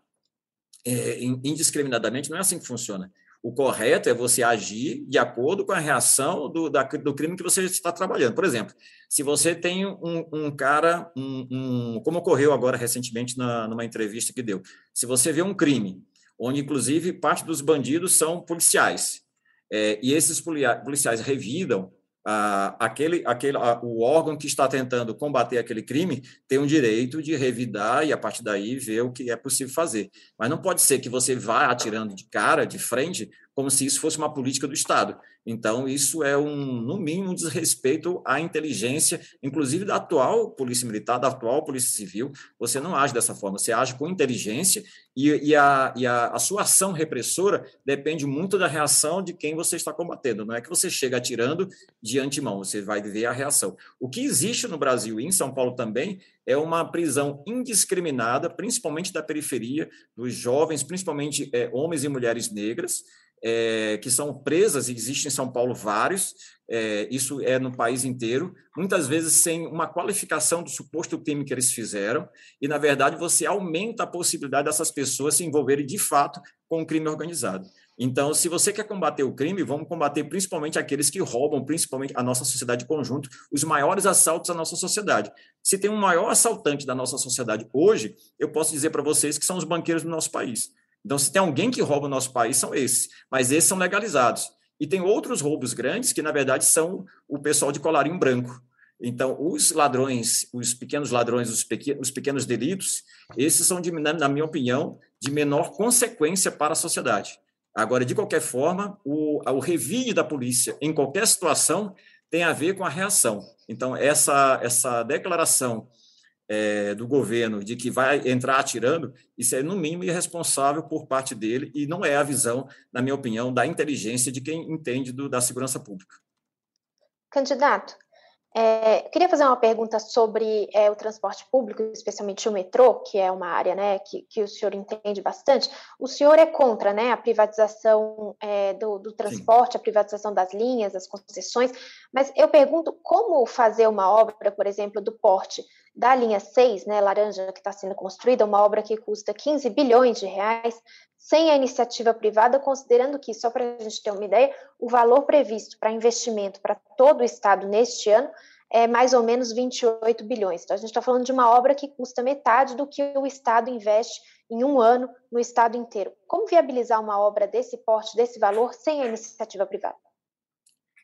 é, indiscriminadamente, não é assim que funciona. O correto é você agir de acordo com a reação do, da, do crime que você está trabalhando. Por exemplo, se você tem um, um cara, um, como ocorreu agora recentemente na, numa entrevista que deu, se você vê um crime onde, inclusive, parte dos bandidos são policiais, é, e esses policiais revidam ah, aquele, aquele, ah, o órgão que está tentando combater aquele crime tem o direito de revidar e, a partir daí, ver o que é possível fazer. Mas não pode ser que você vá atirando de cara, de frente, como se isso fosse uma política do Estado. Então, isso é um, no mínimo, um desrespeito à inteligência, inclusive da atual Polícia Militar, da atual Polícia Civil. Você não age dessa forma, você age com inteligência e, e, a, e a, a, sua ação repressora depende muito da reação de quem você está combatendo. Não é que você chega atirando de antemão, você vai ver a reação. O que existe no Brasil e em São Paulo também é uma prisão indiscriminada, principalmente da periferia, dos jovens, principalmente é, homens e mulheres negras, é, que são presas, e existe em São Paulo vários, é, isso é no país inteiro, muitas vezes sem uma qualificação do suposto crime que eles fizeram, e, na verdade, você aumenta a possibilidade dessas pessoas se envolverem de fato com o crime organizado. Então, se você quer combater o crime, vamos combater principalmente aqueles que roubam, principalmente a nossa sociedade conjunto, os maiores assaltos à nossa sociedade. Se tem um maior assaltante da nossa sociedade hoje, eu posso dizer para vocês que são os banqueiros do nosso país. Então, se tem alguém que rouba o nosso país, são esses. Mas esses são legalizados. E tem outros roubos grandes que, na verdade, são o pessoal de colarinho branco. Então, os ladrões, os pequenos ladrões, os, pequenos, os pequenos delitos, esses são, de, na minha opinião, de menor consequência para a sociedade. Agora, de qualquer forma, o, o revide da polícia em qualquer situação tem a ver com a reação. Então, essa, essa declaração é, do governo de que vai entrar atirando, isso é, no mínimo, irresponsável por parte dele e não é a visão, na minha opinião, da inteligência de quem entende do, da segurança pública. Candidato, é, queria fazer uma pergunta sobre é, o transporte público, especialmente o metrô, que é uma área né, que, que o senhor entende bastante. O senhor é contra né, a privatização é, do, do, transporte, Sim. a privatização das linhas, das concessões, mas eu pergunto como fazer uma obra, por exemplo, do porte da linha 6, né, laranja, que está sendo construída, uma obra que custa 15 bilhões de reais, sem a iniciativa privada, considerando que, só para a gente ter uma ideia, o valor previsto para investimento para todo o Estado neste ano é mais ou menos 28 bilhões. Então, a gente está falando de uma obra que custa metade do que o Estado investe em um ano no Estado inteiro. Como viabilizar uma obra desse porte, desse valor, sem a iniciativa privada?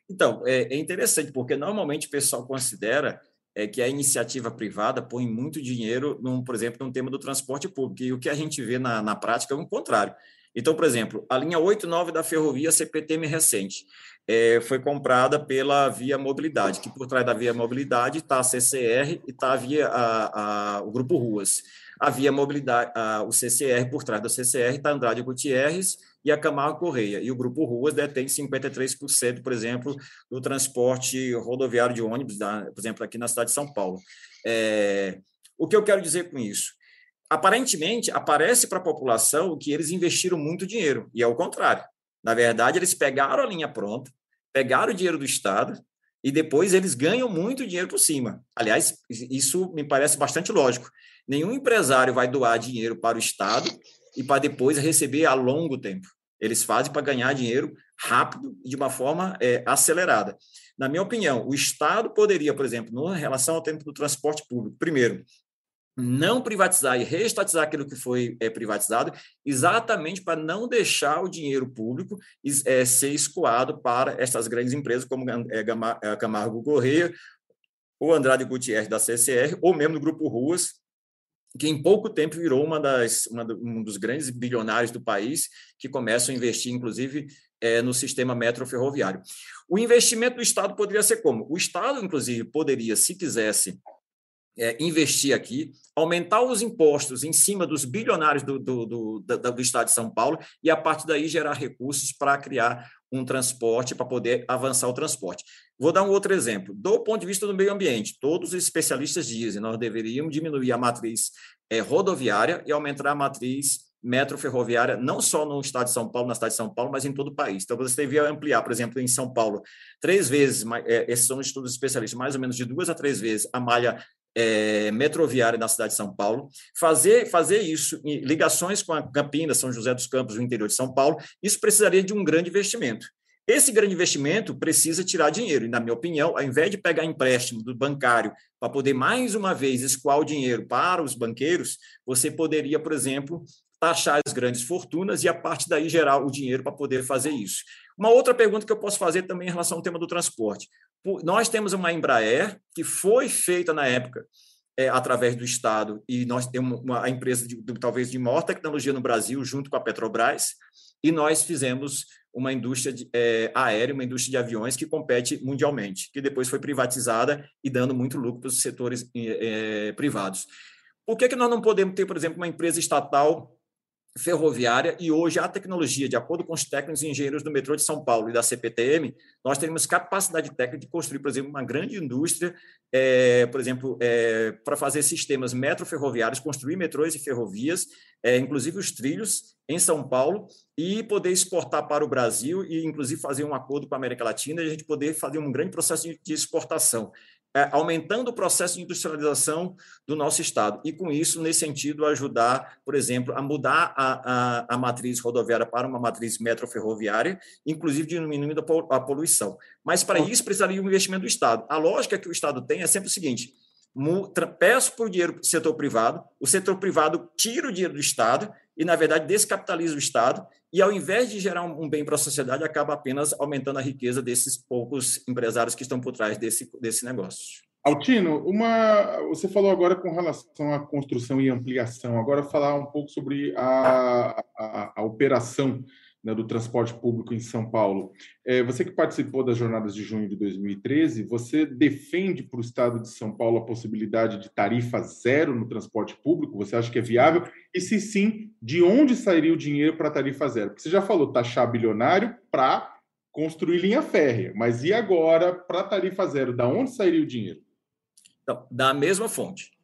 Então, é, é interessante, porque normalmente o pessoal considera é que a iniciativa privada põe muito dinheiro, num, por exemplo, no tema do transporte público, e o que a gente vê na, na prática é o contrário. Então, por exemplo, a linha 8 e 9 da ferrovia CPTM recente é, foi comprada pela Via Mobilidade, que por trás da Via Mobilidade está a CCR e está a Via, a, a, o Grupo Ruas. A Via Mobilidade, a, o CCR, por trás da CCR está Andrade Gutierrez e a Camargo Correia. E o Grupo Ruas detém 53%, por exemplo, do transporte rodoviário de ônibus, da, por exemplo, aqui na cidade de São Paulo. É, o que eu quero dizer com isso? Aparentemente, aparece para a população que eles investiram muito dinheiro, e é o contrário. Na verdade, eles pegaram a linha pronta, pegaram o dinheiro do Estado, e depois eles ganham muito dinheiro por cima. Aliás, isso me parece bastante lógico. Nenhum empresário vai doar dinheiro para o Estado e para depois receber a longo tempo. Eles fazem para ganhar dinheiro rápido e de uma forma é, acelerada. Na minha opinião, o Estado poderia, por exemplo, em relação ao tempo do transporte público, primeiro, não privatizar e reestatizar aquilo que foi é, privatizado, exatamente para não deixar o dinheiro público é, ser escoado para essas grandes empresas como é, Camargo Correia, o Andrade Gutierrez da CCR, ou mesmo do Grupo Ruas, que em pouco tempo virou uma das, uma do, um dos grandes bilionários do país, que começam a investir, inclusive, é, no sistema metroferroviário. O investimento do Estado poderia ser como? O Estado, inclusive, poderia, se quisesse, é, investir aqui, aumentar os impostos em cima dos bilionários do, do, do, do, do Estado de São Paulo e, a partir daí, gerar recursos para criar um transporte, para poder avançar o transporte. Vou dar um outro exemplo. Do ponto de vista do meio ambiente, todos os especialistas dizem nós deveríamos diminuir a matriz é, rodoviária e aumentar a matriz metro-ferroviária, não só no estado de São Paulo, na cidade de São Paulo, mas em todo o país. Então, você devia ampliar, por exemplo, em São Paulo, três vezes, é, esses são estudos especialistas, mais ou menos de duas a três vezes a malha é, metroviária da cidade de São Paulo, fazer, fazer isso em ligações com a Campinas, São José dos Campos, o interior de São Paulo, isso precisaria de um grande investimento. Esse grande investimento precisa tirar dinheiro, e, na minha opinião, ao invés de pegar empréstimo do bancário para poder mais uma vez escoar o dinheiro para os banqueiros, você poderia, por exemplo, taxar as grandes fortunas e, a partir daí, gerar o dinheiro para poder fazer isso. Uma outra pergunta que eu posso fazer também em relação ao tema do transporte. Nós temos uma Embraer que foi feita na época é, através do Estado, e nós temos uma, empresa de, de, talvez de maior tecnologia no Brasil, junto com a Petrobras, e nós fizemos uma indústria de, é, aérea, uma indústria de aviões que compete mundialmente, que depois foi privatizada e dando muito lucro para os setores é, privados. Por que, que nós não podemos ter, por exemplo, uma empresa estatal ferroviária e hoje a tecnologia, de acordo com os técnicos e engenheiros do metrô de São Paulo e da CPTM, nós temos capacidade técnica de construir, por exemplo, uma grande indústria, é, por exemplo, é, para fazer sistemas metroferroviários, construir metrôs e ferrovias, é, inclusive os trilhos em São Paulo, e poder exportar para o Brasil e, inclusive, fazer um acordo com a América Latina e a gente poder fazer um grande processo de, exportação aumentando o processo de industrialização do nosso Estado. E, com isso, nesse sentido, ajudar, por exemplo, a mudar a, a, a matriz rodoviária para uma matriz metroferroviária, inclusive diminuindo a poluição. Mas, para isso, precisaria um investimento do Estado. A lógica que o Estado tem é sempre o seguinte: peço por dinheiro para o setor privado, o setor privado tira o dinheiro do Estado e, na verdade, descapitaliza o Estado, e ao invés de gerar um bem para a sociedade, acaba apenas aumentando a riqueza desses poucos empresários que estão por trás desse, desse negócio. Altino, uma, você falou agora com relação à construção e ampliação, agora falar um pouco sobre a, a, a operação né, do transporte público em São Paulo. É, você que participou das jornadas de junho de 2013, você defende para o Estado de São Paulo a possibilidade de tarifa zero no transporte público? Você acha que é viável? E se sim, de onde sairia o dinheiro para tarifa zero? Porque você já falou taxar bilionário para construir linha férrea, mas e agora para tarifa zero? Da onde sairia o dinheiro? Então, da mesma fonte.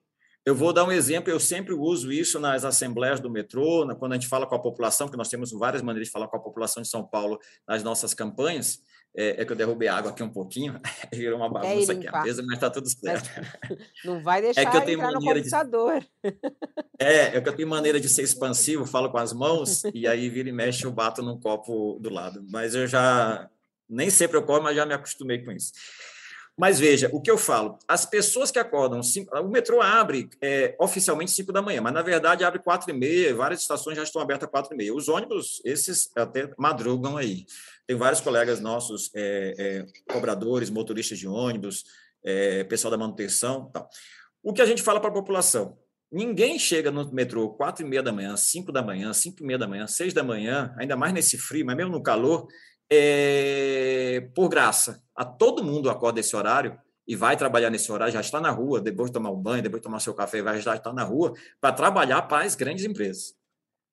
Eu vou dar um exemplo, eu sempre uso isso nas assembleias do metrô, quando a gente fala com a população, que nós temos várias maneiras de falar com a população de São Paulo nas nossas campanhas. É, é que eu derrubei água aqui um pouquinho, virou uma bagunça aqui a mesa, mas está tudo certo. Não vai deixar é que eu tenho maneira. De... É, é que eu tenho maneira de ser expansivo, falo com as mãos, e aí vira e mexe, eu bato num copo do lado. Mas eu já, nem sempre ocorre, mas já me acostumei com isso. Mas veja, o que eu falo, as pessoas que acordam, cinco, o metrô abre é, oficialmente 5 da manhã, mas na verdade abre 4 e meia, várias estações já estão abertas 4 e meia. Os ônibus, esses até madrugam aí. Tem vários colegas nossos, é, é, cobradores, motoristas de ônibus, é, pessoal da manutenção tal. O que a gente fala para a população? Ninguém chega no metrô 4 e meia da manhã, 5 da manhã, 5 e meia da manhã, 6 da manhã, ainda mais nesse frio, mas mesmo no calor, é, por graça. A todo mundo acorda esse horário e vai trabalhar nesse horário, já está na rua, depois de tomar um banho, depois de tomar seu café, vai já estar na rua para trabalhar para as grandes empresas.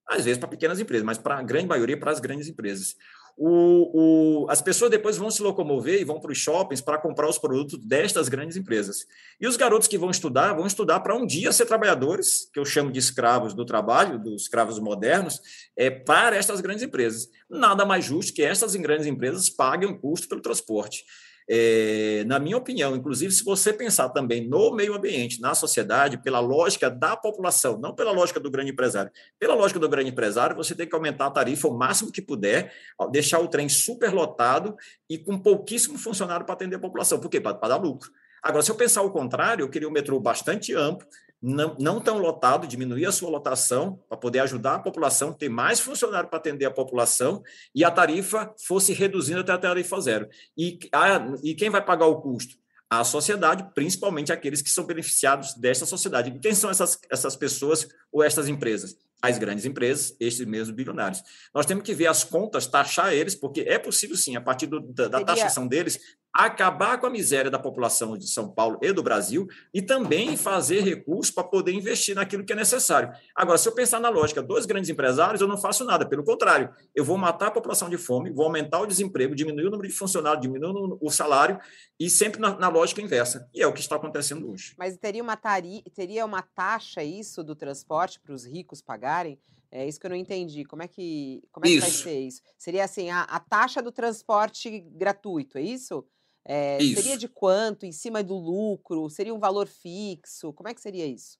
Às vezes para pequenas empresas, mas para a grande maioria para as grandes empresas o, o, as pessoas depois vão se locomover e vão para os shoppings para comprar os produtos destas grandes empresas. E os garotos que vão estudar, vão estudar para um dia ser trabalhadores, que eu chamo de escravos do trabalho, dos escravos modernos, é, para estas grandes empresas. Nada mais justo que estas grandes empresas paguem o custo pelo transporte. É, na minha opinião, inclusive, se você pensar também no meio ambiente, na sociedade, pela lógica da população, não pela lógica do grande empresário, pela lógica do grande empresário, você tem que aumentar a tarifa o máximo que puder, deixar o trem superlotado e com pouquíssimo funcionário para atender a população. Por quê? Para dar lucro. Agora, se eu pensar o contrário, eu queria um metrô bastante amplo, não, não tão lotado, diminuir a sua lotação para poder ajudar a população, ter mais funcionário para atender a população e a tarifa fosse reduzindo até a tarifa zero. E, a, e quem vai pagar o custo? A sociedade, principalmente aqueles que são beneficiados dessa sociedade. E quem são essas, essas pessoas ou essas empresas? as grandes empresas, estes mesmos bilionários. Nós temos que ver as contas, taxar eles, porque é possível sim, a partir do, da, da, taxação deles, acabar com a miséria da população de São Paulo e do Brasil e também fazer recursos para poder investir naquilo que é necessário. Agora, se eu pensar na lógica dos grandes empresários, eu não faço nada, pelo contrário, eu vou matar a população de fome, vou aumentar o desemprego, diminuir o número de funcionários, diminuir o salário e sempre na, na lógica inversa. E é o que está acontecendo hoje. Mas teria uma, tari, teria uma taxa isso do transporte para os ricos pagarem? É isso que eu não entendi. Como é que, como é que vai ser isso? Seria assim, a, a taxa do transporte gratuito, é isso? É, seria de quanto? Em cima do lucro? Seria um valor fixo? Como é que seria isso?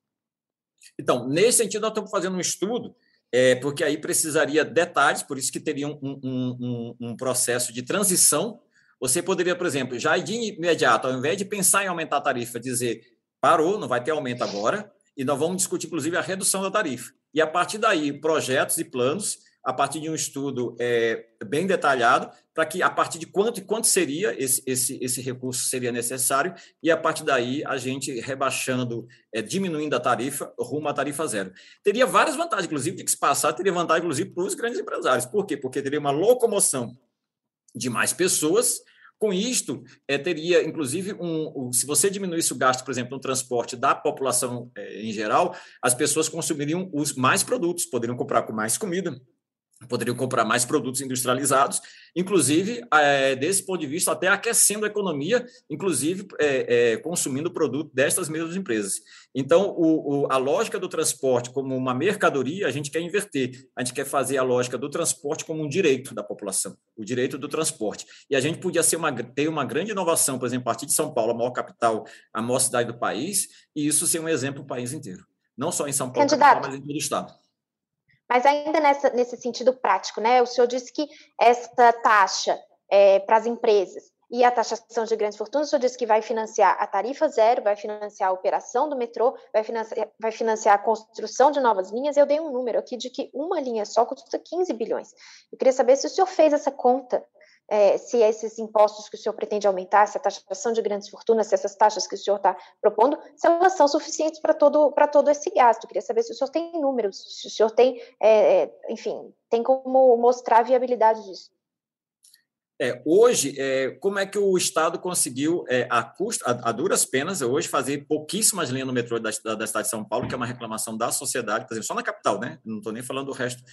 Então, nesse sentido, nós estamos fazendo um estudo, é, porque aí precisaria detalhes, por isso que teria um, um, um, um processo de transição. Você poderia, por exemplo, já de imediato, ao invés de pensar em aumentar a tarifa, dizer parou, não vai ter aumento agora, e nós vamos discutir, inclusive, a redução da tarifa. E a partir daí, projetos e planos a partir de um estudo é, bem detalhado, para que a partir de quanto e quanto seria esse, esse, esse recurso seria necessário, e a partir daí a gente rebaixando, é, diminuindo a tarifa rumo à tarifa zero. Teria várias vantagens, inclusive, de que se passar, teria vantagem, inclusive, para os grandes empresários. Por quê? Porque teria uma locomoção de mais pessoas, com isto, é, teria, inclusive, um, um, se você diminuísse o gasto, por exemplo, no transporte da população é, em geral, as pessoas consumiriam os mais produtos, poderiam comprar com mais comida, poderiam comprar mais produtos industrializados, inclusive, é, desse ponto de vista, até aquecendo a economia, inclusive é, é, consumindo produto destas mesmas empresas. Então, o, o, a lógica do transporte como uma mercadoria, a gente quer inverter, a gente quer fazer a lógica do transporte como um direito da população, o direito do transporte. E a gente podia ser uma, ter uma grande inovação, por exemplo, a partir de São Paulo, a maior capital, a maior cidade do país, e isso ser um exemplo para o país inteiro. Não só em São Paulo, capital, mas em todo o estado. Mas ainda nessa, nesse sentido prático, né? O senhor disse que essa taxa é, para as empresas e a taxação de grandes fortunas, o senhor disse que vai financiar a tarifa zero, vai financiar a operação do metrô, vai financiar, vai financiar a construção de novas linhas. Eu dei um número aqui de que uma linha só custa 15 bilhões. Eu queria saber se o senhor fez essa conta é, se esses impostos que o senhor pretende aumentar, se a taxação de grandes fortunas, se essas taxas que o senhor está propondo, se elas são suficientes para todo, todo esse gasto. Eu queria saber se o senhor tem números, se o senhor tem, é, é, enfim, tem como mostrar a viabilidade disso. É, hoje, é, como é que o Estado conseguiu, é, a, custo, a, a, duras penas, hoje fazer pouquíssimas linhas no metrô da, da, da, cidade de São Paulo, que é uma reclamação da sociedade, por exemplo, só na capital, né? Não estou nem falando do resto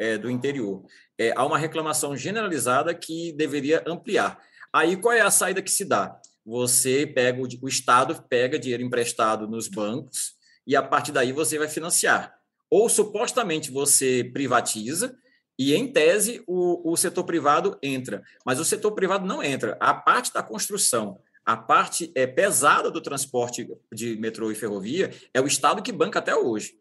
é, do interior. É, há uma reclamação generalizada que deveria ampliar. Aí qual é a saída que se dá? Você pega, o, o Estado pega dinheiro emprestado nos bancos e a partir daí você vai financiar. Ou supostamente você privatiza e, em tese, o, o setor privado entra. Mas o setor privado não entra. A parte da construção, a parte é, pesada do transporte de metrô e ferrovia é o Estado que banca até hoje.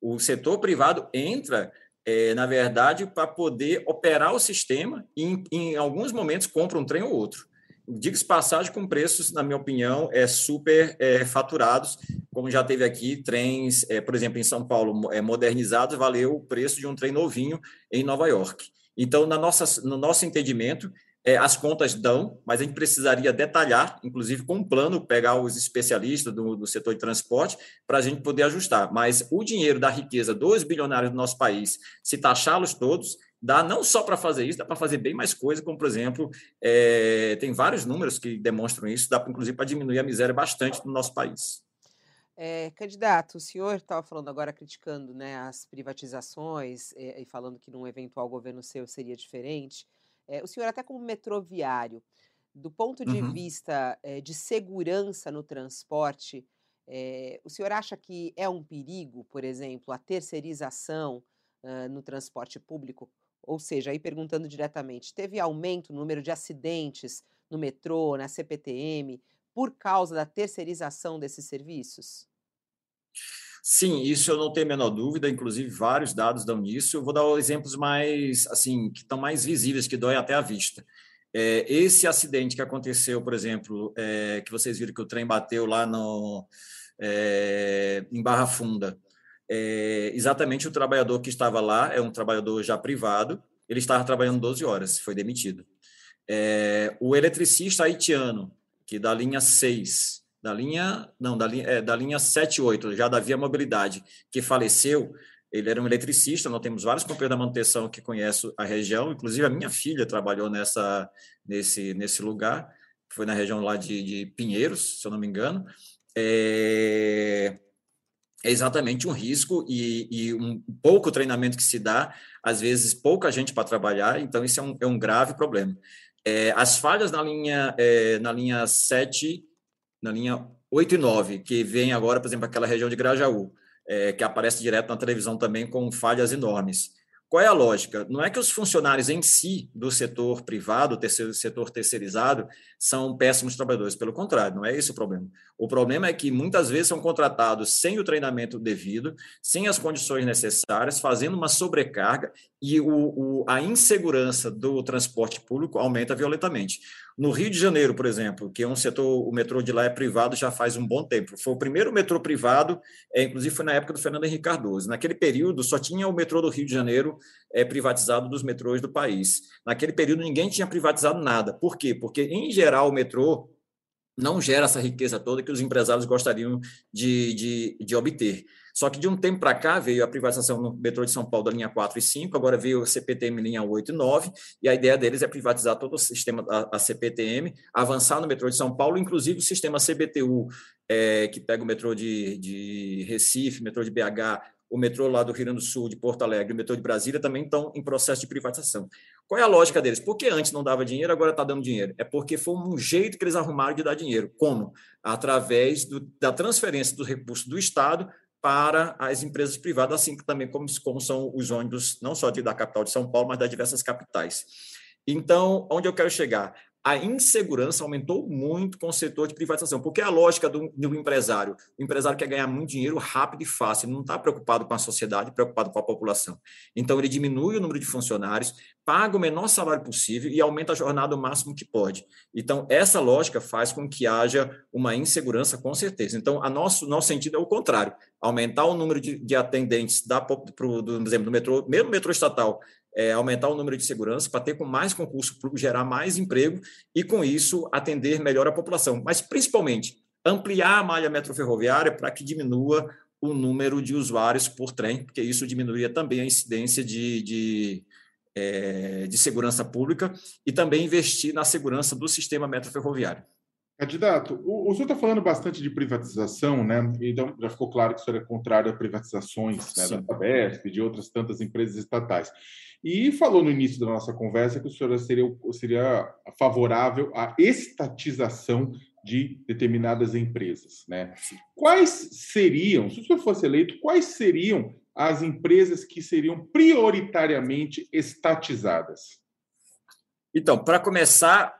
O setor privado entra é, na verdade, para poder operar o sistema e, em, em alguns momentos, compra um trem ou outro. Diga-se passagem com preços, na minha opinião, é super é, faturados, como já teve aqui trens, é, por exemplo, em São Paulo, é, modernizados, valeu o preço de um trem novinho em Nova York. Então, na nossa, no nosso entendimento, é, as contas dão, mas a gente precisaria detalhar, inclusive com um plano, pegar os especialistas do, do setor de transporte para a gente poder ajustar. Mas o dinheiro da riqueza dos bilionários do nosso país, se taxá-los todos, dá não só para fazer isso, dá para fazer bem mais coisa, como, por exemplo, é, tem vários números que demonstram isso, dá inclusive para diminuir a miséria bastante no nosso país. É, candidato, o senhor estava falando agora, criticando né, as privatizações é, e falando que num eventual governo seu seria diferente. É, o senhor, até como metroviário, do ponto de uhum. vista é, de segurança no transporte, é, o senhor acha que é um perigo, por exemplo, a terceirização uh, no transporte público? Ou seja, aí perguntando diretamente, teve aumento no número de acidentes no metrô, na CPTM, por causa da terceirização desses serviços? Sim, isso eu não tenho a menor dúvida, inclusive vários dados dão nisso. Eu vou dar exemplos mais, assim, que estão mais visíveis, que doem até a vista. É, esse acidente que aconteceu, por exemplo, é, que vocês viram que o trem bateu lá no, é, em Barra Funda, é, exatamente o trabalhador que estava lá é um trabalhador já privado, ele estava trabalhando 12 horas, foi demitido. É, o eletricista haitiano, que da linha 6, da linha, não, da linha, é, da linha 78, já da Via Mobilidade, que faleceu. Ele era um eletricista, nós temos vários companheiros da manutenção que conhecem a região, inclusive a minha filha trabalhou nessa, nesse, nesse lugar, foi na região lá de, de Pinheiros, se eu não me engano. É, é exatamente um risco e, e, um pouco treinamento que se dá, às vezes pouca gente para trabalhar, então isso é um, é um grave problema. É, as falhas na linha, é, na linha 7 na linha 8 e 9, que vem agora, por exemplo, aquela região de Grajaú, é, que aparece direto na televisão também com falhas enormes. Qual é a lógica? Não é que os funcionários em si do setor privado, terceiro, setor terceirizado, são péssimos trabalhadores. Pelo contrário, não é esse o problema. O problema é que muitas vezes são contratados sem o treinamento devido, sem as condições necessárias, fazendo uma sobrecarga e o, o, a insegurança do transporte público aumenta violentamente. No Rio de Janeiro, por exemplo, que é um setor, o metrô de lá é privado já faz um bom tempo. Foi o primeiro metrô privado, é, inclusive foi na época do Fernando Henrique Cardoso. Naquele período, só tinha o metrô do Rio de Janeiro é, privatizado dos metrôs do país. Naquele período, ninguém tinha privatizado nada. Por quê? Porque, em geral, o metrô não gera essa riqueza toda que os empresários gostariam de, de, de obter. Só que de um tempo para cá veio a privatização no metrô de São Paulo da linha 4 e 5, agora veio o CPTM linha 8 e 9, e a ideia deles é privatizar todo o sistema, a, a CPTM, avançar no metrô de São Paulo, inclusive o sistema CBTU, é, que pega o metrô de, de Recife, metrô de BH, o metrô lá do Rio Grande do Sul, de Porto Alegre, o metrô de Brasília também estão em processo de privatização. Qual é a lógica deles? Por que antes não dava dinheiro, agora está dando dinheiro? É porque foi um jeito que eles arrumaram de dar dinheiro. Como? Através do, da transferência dos recursos do Estado para as empresas privadas, assim também como, como são os ônibus, não só da capital de São Paulo, mas das diversas capitais. Então, onde eu quero chegar? A insegurança aumentou muito com o setor de privatização, porque a lógica do, do, empresário. O empresário quer ganhar muito dinheiro rápido e fácil, ele não está preocupado com a sociedade, preocupado com a população. Então, ele diminui o número de funcionários, paga o menor salário possível e aumenta a jornada o máximo que pode. Então, essa lógica faz com que haja uma insegurança, com certeza. Então, a nosso, nosso sentido é o contrário: aumentar o número de, de atendentes da, pro, do, por exemplo, do metrô, mesmo metrô estatal, é, aumentar o número de segurança para ter com mais concurso público, gerar mais emprego e, com isso, atender melhor a população. Mas, principalmente, ampliar a malha metroferroviária para que diminua o número de usuários por trem, porque isso diminuiria também a incidência de, de, é, de segurança pública e também investir na segurança do sistema metroferroviário. Candidato, o, o senhor está falando bastante de privatização, né? Então já ficou claro que o senhor é contrário a privatizações né, da Sabesp e de outras tantas empresas estatais. E falou no início da nossa conversa que o senhor seria, seria favorável à estatização de determinadas empresas. Né? Quais seriam, se o senhor fosse eleito, quais seriam as empresas que seriam prioritariamente estatizadas? Então, para começar,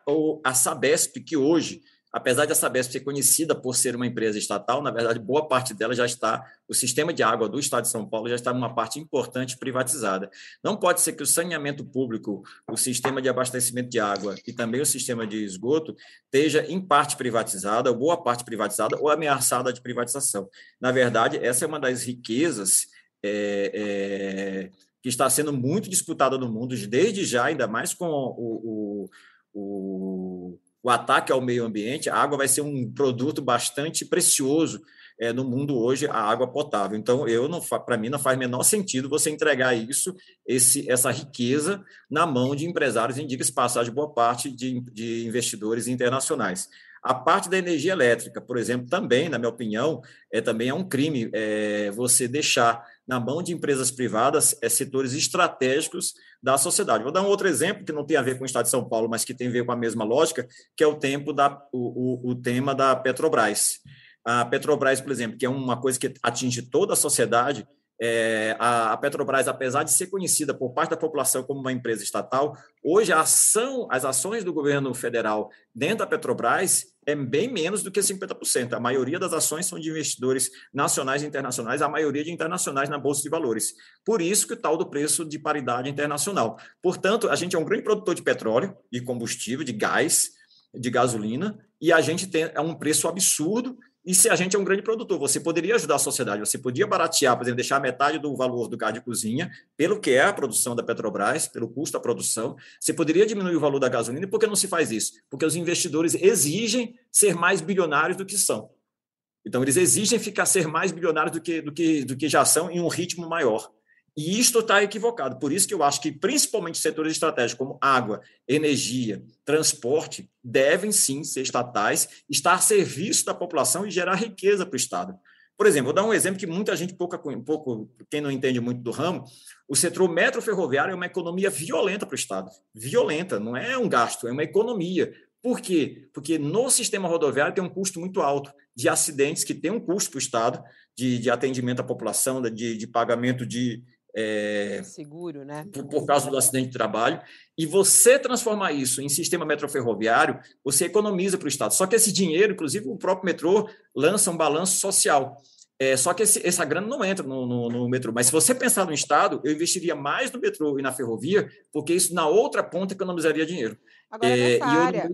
a Sabesp, que hoje apesar de a Sabesp ser conhecida por ser uma empresa estatal, na verdade, boa parte dela já está, o sistema de água do Estado de São Paulo já está uma parte importante privatizada. Não pode ser que o saneamento público, o sistema de abastecimento de água e também o sistema de esgoto esteja em parte privatizada, ou boa parte privatizada, ou ameaçada de privatização. Na verdade, essa é uma das riquezas é, é, que está sendo muito disputada no mundo, desde já, ainda mais com o, o, o o ataque ao meio ambiente, a água vai ser um produto bastante precioso é, no mundo hoje, a água potável. Então, eu não para mim não faz menor sentido você entregar isso, esse, essa riqueza na mão de empresários, indica se passagem boa parte de, de investidores internacionais. A parte da energia elétrica, por exemplo, também, na minha opinião, é também é um crime é, você deixar na mão de empresas privadas é, setores estratégicos da sociedade. Vou dar um outro exemplo que não tem a ver com o Estado de São Paulo, mas que tem a ver com a mesma lógica, que é o, tempo da, o, o, o tema da Petrobras. A Petrobras, por exemplo, que é uma coisa que atinge toda a sociedade, é, a, Petrobras, apesar de ser conhecida por parte da população como uma empresa estatal, hoje a ação, as ações do governo federal dentro da Petrobras é bem menos do que 50%. A maioria das ações são de investidores nacionais e internacionais, a maioria de internacionais na Bolsa de Valores. Por isso que o tal do preço de paridade internacional. Portanto, a gente é um grande produtor de petróleo, de combustível, de gás, de gasolina, e a gente tem é um preço absurdo e se a gente é um grande produtor, você poderia ajudar a sociedade, você podia baratear, por exemplo, deixar metade do valor do gás de cozinha, pelo que é a produção da Petrobras, pelo custo da produção, você poderia diminuir o valor da gasolina, e por que não se faz isso? Porque os investidores exigem ser mais bilionários do que são. Então, eles exigem ficar ser mais bilionários do que, do que, do que já são em um ritmo maior. E isto está equivocado. Por isso que eu acho que, principalmente setores estratégicos como água, energia, transporte, devem sim ser estatais, estar a serviço da população e gerar riqueza para o Estado. Por exemplo, vou dar um exemplo que muita gente, pouco, pouco, quem não entende muito do ramo, o setor metroferroviário é uma economia violenta para o Estado. Violenta, não é um gasto, é uma economia. Por quê? Porque no sistema rodoviário tem um custo muito alto de acidentes que tem um custo para o Estado de, de atendimento à população, de, de pagamento de, é, seguro, né? Por, por, causa do acidente de trabalho. E você transformar isso em sistema metroferroviário, você economiza para o Estado. Só que esse dinheiro, inclusive o próprio metrô, lança um balanço social. É, só que esse, essa grana não entra no, no, no, metrô. Mas se você pensar no Estado, eu investiria mais no metrô e na ferrovia, porque isso na outra ponta economizaria dinheiro. Agora, é, nessa área,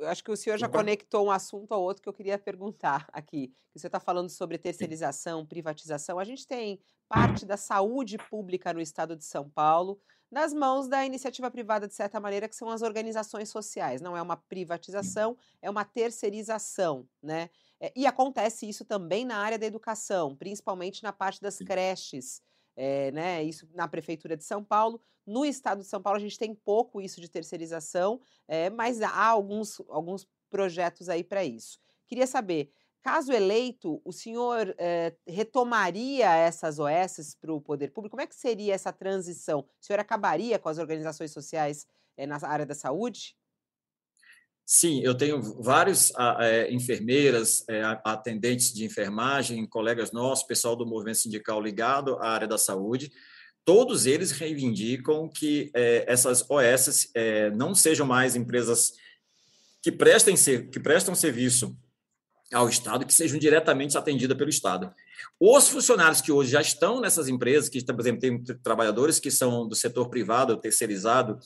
eu, acho que o senhor já conectou um assunto ao outro que eu queria perguntar aqui. Você está falando sobre terceirização, privatização. A gente tem parte da saúde pública no estado de São Paulo nas mãos da iniciativa privada, de certa maneira, que são as organizações sociais. Não é uma privatização, é uma terceirização, né? É, e acontece isso também na área da educação, principalmente na parte das creches, é, né? Isso na Prefeitura de São Paulo. No estado de São Paulo, a gente tem pouco isso de terceirização, é, mas há alguns, alguns projetos aí para isso. Queria saber, caso eleito, o senhor retomaria essas OS para o poder público? Como é que seria essa transição? O senhor acabaria com as organizações sociais na área da saúde? Sim, eu tenho vários é, enfermeiras, é, atendentes de enfermagem, colegas nossos, pessoal do movimento sindical ligado à área da saúde. Todos eles reivindicam que é, essas OS não sejam mais empresas que prestem, que prestam serviço ao Estado, que sejam diretamente atendidas pelo Estado. Os funcionários que hoje já estão nessas empresas, que, por exemplo, tem trabalhadores que são do setor privado, terceirizado,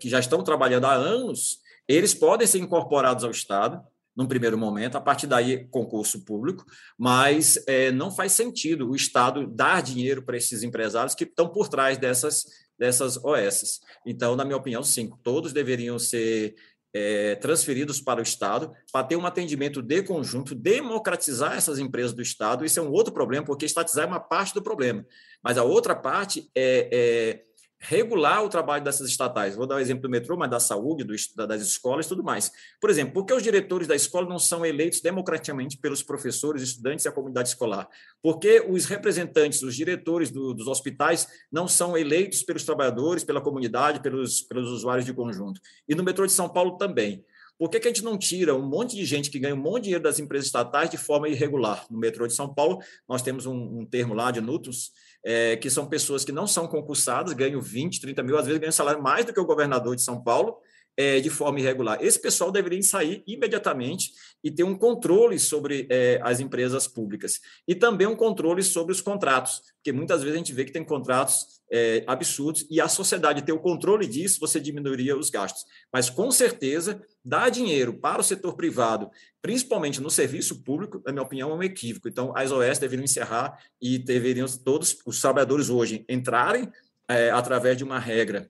que já estão trabalhando há anos, eles podem ser incorporados ao Estado, num primeiro momento, a partir daí concurso público, mas é, não faz sentido o Estado dar dinheiro para esses empresários que estão por trás dessas, dessas OS. Então, na minha opinião, sim, todos deveriam ser é, transferidos para o Estado, para ter um atendimento de conjunto, democratizar essas empresas do Estado. Isso é um outro problema, porque estatizar é uma parte do problema. Mas a outra parte é, é regular o trabalho dessas estatais. Vou dar o exemplo do metrô, mas da saúde, do, das escolas e tudo mais. Por exemplo, por que os diretores da escola não são eleitos democraticamente pelos professores, estudantes e a comunidade escolar? Por que os representantes, os diretores do, dos hospitais não são eleitos pelos trabalhadores, pela comunidade, pelos, pelos usuários de conjunto? E no metrô de São Paulo também. Por que, que, a gente não tira um monte de gente que ganha um monte de dinheiro das empresas estatais de forma irregular? No metrô de São Paulo, nós temos um, um termo lá de Nutus, é, que são pessoas que não são concursadas, ganham 20, 30 mil, às vezes ganham salário mais do que o governador de São Paulo, é, de forma irregular. Esse pessoal deveria sair imediatamente e ter um controle sobre é, as empresas públicas e também um controle sobre os contratos, porque muitas vezes a gente vê que tem contratos é, absurdos e a sociedade ter o controle disso, você diminuiria os gastos. Mas com certeza dar dinheiro para o setor privado, principalmente no serviço público, na minha opinião, é um equívoco. Então, as OS deveriam encerrar e deveriam todos os trabalhadores hoje entrarem é, através de uma regra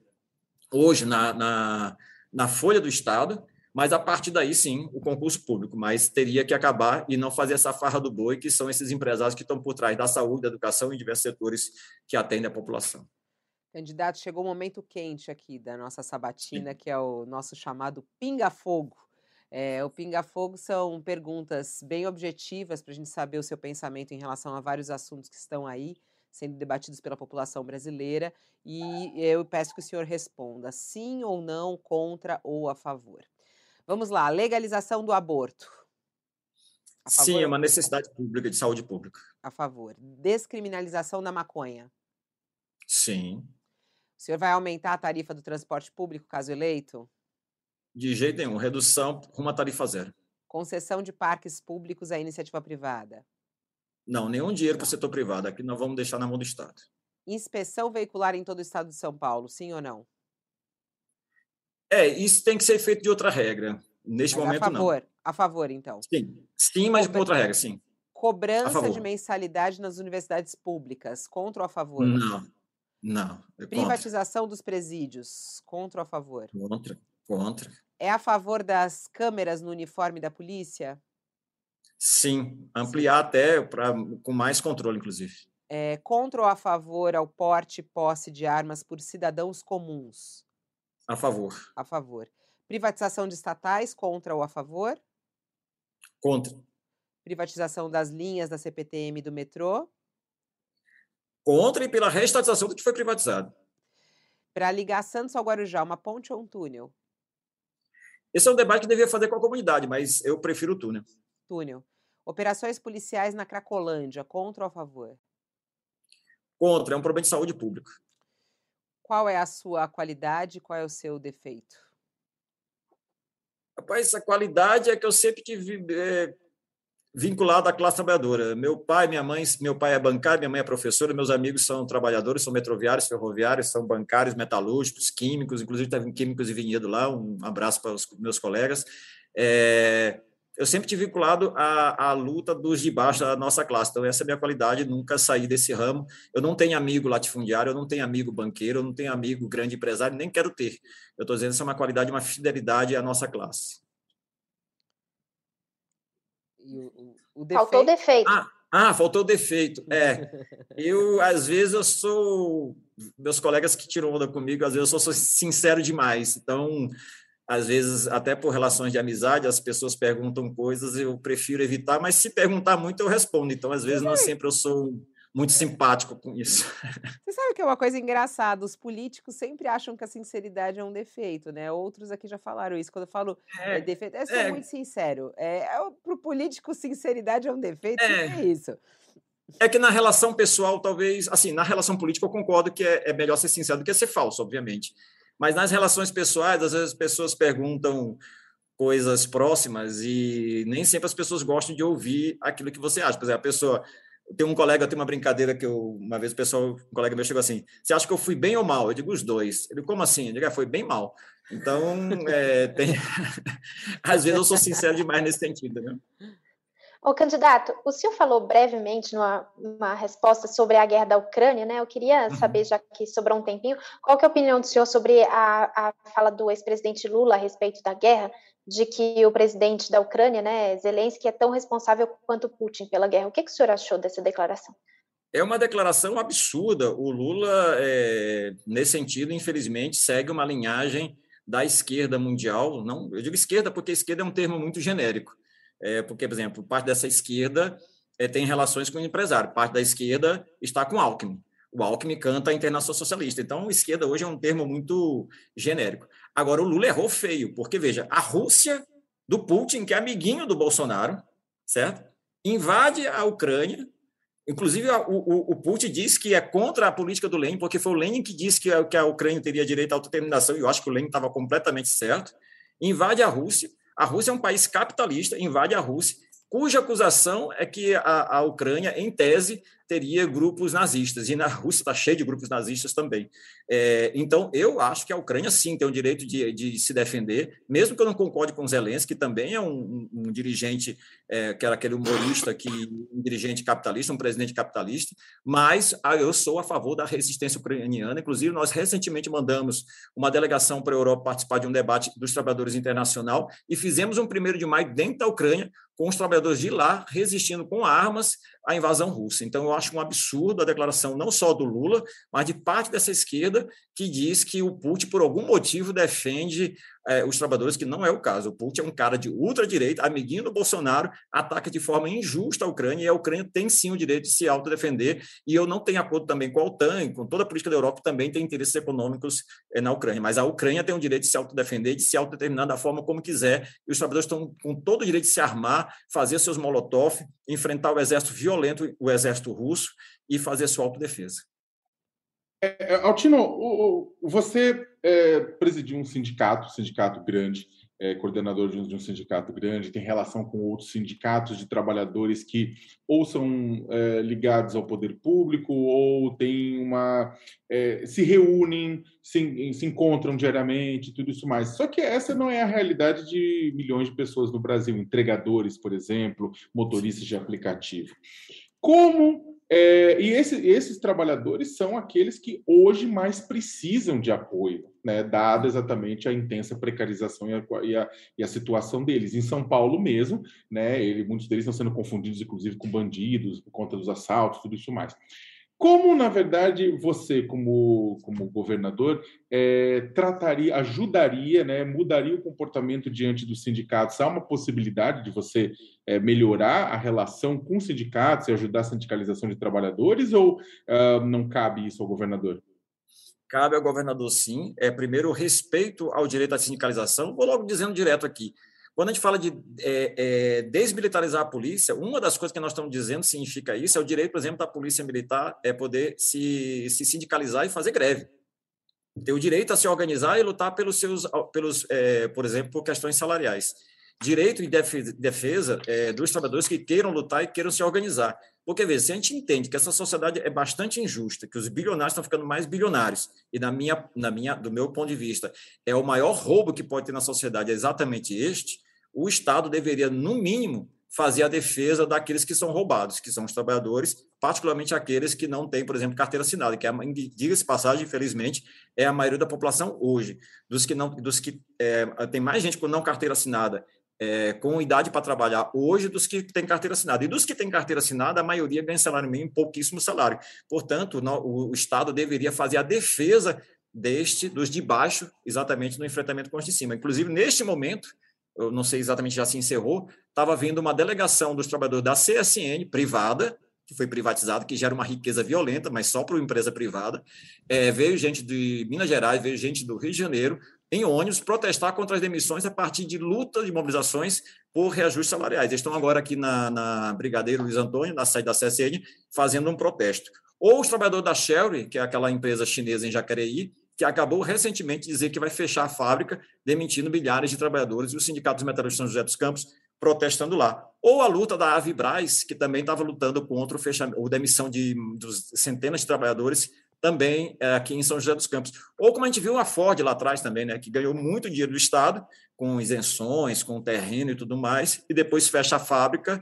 hoje na, na na folha do Estado, mas a partir daí sim o concurso público, mas teria que acabar e não fazer essa farra do boi, que são esses empresários que estão por trás da saúde, da educação e diversos setores que atendem a população. Candidato, chegou o um momento quente aqui da nossa sabatina, sim. que é o nosso chamado pinga-fogo. É, o pinga-fogo são perguntas bem objetivas para a gente saber o seu pensamento em relação a vários assuntos que estão aí sendo debatidos pela população brasileira e eu peço que o senhor responda sim ou não, contra ou a favor. Vamos lá, legalização do aborto. Sim, é uma necessidade pública, de saúde pública. A favor. Descriminalização da maconha. Sim. O senhor vai aumentar a tarifa do transporte público, caso eleito? De jeito nenhum. Redução rumo à tarifa zero. Concessão de parques públicos à iniciativa privada. Não, nenhum dinheiro para o setor privado. Aqui nós vamos deixar na mão do Estado. Inspeção veicular em todo o estado de São Paulo, sim ou não? É, isso tem que ser feito de outra regra. Neste mas momento, a favor, não. A favor, então. Sim, sim mas com outra regra, sim. Cobrança de mensalidade nas universidades públicas, contra ou a favor? Não, não. É Privatização dos presídios, contra ou a favor? Contra, contra. É a favor das câmeras no uniforme da polícia? Sim, ampliar Sim. até pra, com mais controle, inclusive. É, contra ou a favor ao porte e posse de armas por cidadãos comuns? A favor. A favor. Privatização de estatais, contra ou a favor? Contra. Privatização das linhas da CPTM do metrô? Contra e pela reestatização do que foi privatizado. Para ligar Santos ao Guarujá, uma ponte ou um túnel? Esse é um debate que devia fazer com a comunidade, mas eu prefiro o túnel túnel. Operações policiais na Cracolândia, contra ou a favor? Contra, é um problema de saúde pública. Qual é a sua qualidade qual é o seu defeito? Rapaz, a qualidade é que eu sempre tive. É, vinculado à classe trabalhadora. Meu pai, minha mãe, meu pai é bancário, minha mãe é professora, meus amigos são trabalhadores, são metroviários, ferroviários, são bancários, metalúrgicos, químicos, inclusive teve químicos e vinhedo lá, um abraço para os meus colegas. É, eu sempre tive vinculado à, à luta dos de baixo da nossa classe, então essa é a minha qualidade, nunca saí desse ramo. Eu não tenho amigo latifundiário, eu não tenho amigo banqueiro, eu não tenho amigo grande empresário, nem quero ter. Eu estou dizendo que isso é uma qualidade, uma fidelidade à nossa classe. o, o defeito... Faltou defeito. Ah, ah, faltou defeito. É, eu, às vezes, eu sou... Meus colegas que tiram onda comigo, às vezes eu sou, sou sincero demais. Então, às vezes, até por relações de amizade, as pessoas perguntam coisas, eu prefiro evitar, mas se perguntar muito, eu respondo. Então, às vezes, não sempre eu sou muito simpático com isso. Você sabe que é uma coisa engraçada? Os políticos sempre acham que a sinceridade é um defeito, né? Outros aqui já falaram isso. Quando eu falo é, é defeito, eu sou é, muito sincero. É, é, Para o político, sinceridade é um defeito, é, é isso. É que na relação pessoal, talvez, assim, na relação política, eu concordo que é, é melhor ser sincero do que ser falso, obviamente. Mas nas relações pessoais, às vezes as pessoas perguntam coisas próximas e nem sempre as pessoas gostam de ouvir aquilo que você acha. Por exemplo, a pessoa tem um colega, tem uma brincadeira que eu, uma vez o pessoal, um colega meu chegou assim: Você acha que eu fui bem ou mal? Eu digo os dois. Ele, como assim? Eu digo, ah, foi bem mal. Então, é, tem... às vezes eu sou sincero demais nesse sentido, né? Ô, candidato, o senhor falou brevemente numa resposta sobre a guerra da Ucrânia, né? Eu queria uhum. saber, já que sobrou um tempinho, qual que é a opinião do senhor sobre a, a fala do ex-presidente Lula a respeito da guerra, de que o presidente da Ucrânia, né, Zelensky, é tão responsável quanto Putin pela guerra. O que, que o senhor achou dessa declaração? É uma declaração absurda. O Lula, é, nesse sentido, infelizmente, segue uma linhagem da esquerda mundial. Não, eu digo esquerda porque esquerda é um termo muito genérico. É, porque, por exemplo, parte dessa esquerda é, tem relações com o empresário, parte da esquerda está com Alckmin. O Alckmin canta a Internacional Socialista. Então, esquerda hoje é um termo muito genérico. Agora, o Lula errou feio, porque, veja, a Rússia do Putin, que é amiguinho do Bolsonaro, certo? Invade a Ucrânia. Inclusive, o, o, o Putin diz que é contra a política do Lenin, porque foi o Lenin que disse que a, que a Ucrânia teria direito à autodeterminação, e eu acho que o Lenin estava completamente certo. Invade a Rússia a Rússia é um país capitalista, invade a Rússia, cuja acusação é que a, a Ucrânia, em tese, teria grupos nazistas, e na Rússia está cheio de grupos nazistas também. É, então, eu acho que a Ucrânia, sim, tem o direito de, de se defender, mesmo que eu não concorde com Zelensky, que também é um, um, um dirigente, é, que era aquele humorista, que, um dirigente capitalista, um presidente capitalista, mas ah, eu sou a favor da resistência ucraniana. Inclusive, nós recentemente mandamos uma delegação para a Europa participar de um debate dos trabalhadores internacional e fizemos um primeiro de maio dentro da Ucrânia, com os trabalhadores de lá resistindo com armas à invasão russa. Então, eu acho um absurdo a declaração não só do Lula, mas de parte dessa esquerda que diz que o Putin, por algum motivo, defende é, os trabalhadores, que não é o caso. O Putin é um cara de ultradireita, amiguinho do Bolsonaro, ataca de forma injusta a Ucrânia, e a Ucrânia tem sim o direito de se autodefender, e eu não tenho acordo também com a OTAN, com toda a política da Europa, também tem interesses econômicos é, na Ucrânia, mas a Ucrânia tem o direito de se autodefender, de se autodeterminar da forma como quiser, e os trabalhadores estão com todo o direito de se armar, fazer seus molotov, enfrentar o exército violento, o exército russo, e fazer sua autodefesa. É, é, Altino, você é, presidiu um sindicato, sindicato grande, é, coordenador de um, de um, sindicato grande, tem relação com outros sindicatos de trabalhadores que ou são é, ligados ao poder público ou tem uma é, se reúnem, se, se encontram diariamente, tudo isso mais. Só que essa não é a realidade de milhões de pessoas no Brasil, entregadores, por exemplo, motoristas de aplicativo. Como é, e esse, esses trabalhadores são aqueles que hoje mais precisam de apoio, né, dada exatamente a intensa precarização e a, e, a, e a, situação deles. Em São Paulo mesmo, né, ele, muitos deles estão sendo confundidos, inclusive, com bandidos, por conta dos assaltos, tudo isso mais. Como, na verdade, você, como, como governador, é, trataria, ajudaria, né, mudaria o comportamento diante dos sindicatos? Há uma possibilidade de você é, melhorar a relação com os sindicatos e ajudar a sindicalização de trabalhadores ou uh, não cabe isso ao governador? Cabe ao governador, sim. É, primeiro, respeito ao direito à sindicalização. Vou logo dizendo direto aqui. Quando a gente fala de é, é, desmilitarizar a polícia, uma das coisas que nós estamos dizendo significa isso é o direito, por exemplo, da polícia militar é poder se, se sindicalizar e fazer greve. Ter o direito a se organizar e lutar pelos seus, pelos, é, por exemplo, por questões salariais. direito e defesa é, dos trabalhadores que queiram lutar e queiram se organizar. Porque, veja, se a gente entende que essa sociedade é bastante injusta, que os bilionários estão ficando mais bilionários, e na minha, na minha, do meu ponto de vista, é o maior roubo que pode ter na sociedade é exatamente este, o Estado deveria, no mínimo, fazer a defesa daqueles que são roubados, que são os trabalhadores, particularmente aqueles que não têm, por exemplo, carteira assinada, que, é, diga-se passagem, infelizmente, é a maioria da população hoje. Dos que não, dos que é, tem mais gente com não carteira assinada é, com idade para trabalhar hoje dos que têm carteira assinada. E dos que têm carteira assinada, a maioria ganha salário mínimo, pouquíssimo salário. Portanto, no, o, o, Estado deveria fazer a defesa deste, dos de baixo, exatamente no enfrentamento com os de cima. Inclusive, neste momento, eu não sei exatamente já se encerrou, estava vindo uma delegação dos trabalhadores da CSN privada, que foi privatizada, que gera uma riqueza violenta, mas só para uma empresa privada. É, veio gente de Minas Gerais, veio gente do Rio de Janeiro, em ônibus, protestar contra as demissões a partir de lutas e mobilizações por reajustes salariais. Eles estão agora aqui na, na Brigadeiro Luiz Antônio, na sede da CSN, fazendo um protesto. Ou os trabalhadores da Sherry, que é aquela empresa chinesa em Jacareí, que acabou recentemente de dizer que vai fechar a fábrica, demitindo milhares de trabalhadores, e o Sindicato dos Metalúrgicos São José dos Campos protestando lá. Ou a luta da Avibraz, que também estava lutando contra o fechamento, ou demissão de dos centenas de trabalhadores também é, aqui em São José dos Campos. Ou como a gente viu a Ford lá atrás também, né, que ganhou muito dinheiro do Estado, com isenções, com terreno e tudo mais, e depois fecha a fábrica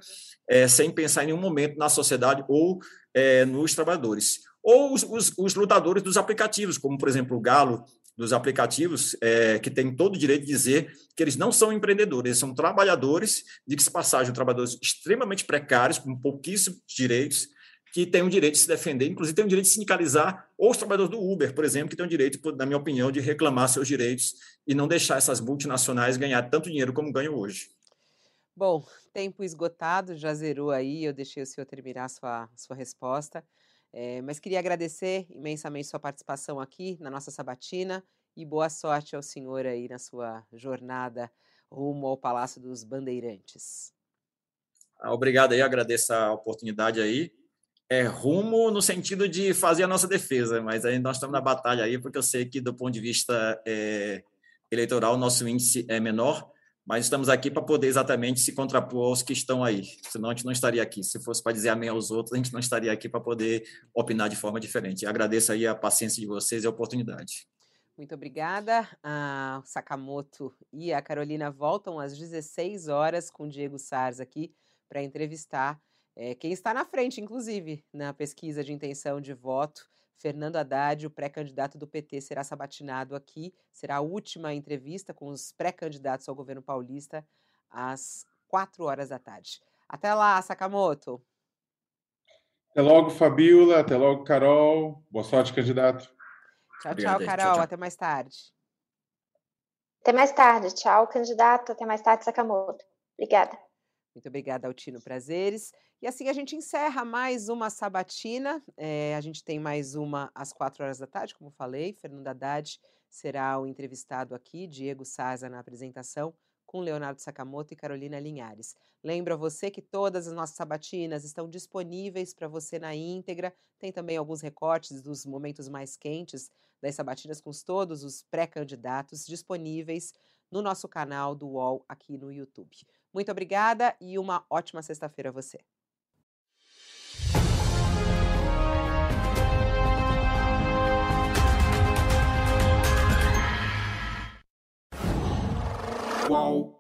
é, sem pensar em nenhum momento na sociedade ou é, nos trabalhadores. Ou os, os, os, lutadores dos aplicativos, como, por exemplo, o Galo dos aplicativos, é, que tem todo o direito de dizer que eles não são empreendedores, eles são trabalhadores, de que se passagem, trabalhadores extremamente precários, com pouquíssimos direitos, que têm o direito de se defender, inclusive têm o direito de sindicalizar, ou os trabalhadores do Uber, por exemplo, que têm o direito, na minha opinião, de reclamar seus direitos e não deixar essas multinacionais ganhar tanto dinheiro como ganham hoje. Bom, tempo esgotado, já zerou aí, eu deixei o senhor terminar a sua, sua resposta. É, mas queria agradecer imensamente sua participação aqui na nossa sabatina e boa sorte ao senhor aí na sua jornada rumo ao Palácio dos Bandeirantes. Ah, obrigado aí, agradeço a oportunidade aí é, rumo no sentido de fazer a nossa defesa, mas aí nós estamos na batalha aí, porque eu sei que do ponto de vista é, eleitoral nosso índice é menor, mas estamos aqui para poder exatamente se contrapor aos que estão aí, senão a gente não estaria aqui. Se fosse para dizer amém aos outros, a gente não estaria aqui para poder opinar de forma diferente. Agradeço aí a paciência de vocês e a oportunidade. Muito obrigada. A Sakamoto e a Carolina voltam às 16 horas com o Diego Sars aqui para entrevistar é, quem está na frente, inclusive, na pesquisa de intenção de voto, Fernando Haddad, o pré-candidato do PT, será sabatinado aqui. Será a última entrevista com os pré-candidatos ao governo paulista às quatro horas da tarde. Até lá, Sakamoto. Até logo, Fabiola. Até logo, Carol. Boa sorte, candidato. Tchau, Obrigado, tchau, Carol. Tchau, tchau. Até mais tarde. Até mais tarde. Tchau, candidato. Até mais tarde, Sakamoto. Obrigada. Muito obrigada, Altino Prazeres. E assim a gente encerra mais uma sabatina. É, a gente tem mais uma às quatro horas da tarde, como falei. Fernando Haddad será o entrevistado aqui, Diego Saza na apresentação, com Leonardo Sakamoto e Carolina Linhares. Lembro a você que todas as nossas sabatinas estão disponíveis para você na íntegra. Tem também alguns recortes dos momentos mais quentes das sabatinas com todos os pré-candidatos disponíveis no nosso canal do UOL aqui no YouTube. Muito obrigada e uma ótima sexta-feira a você. Qual?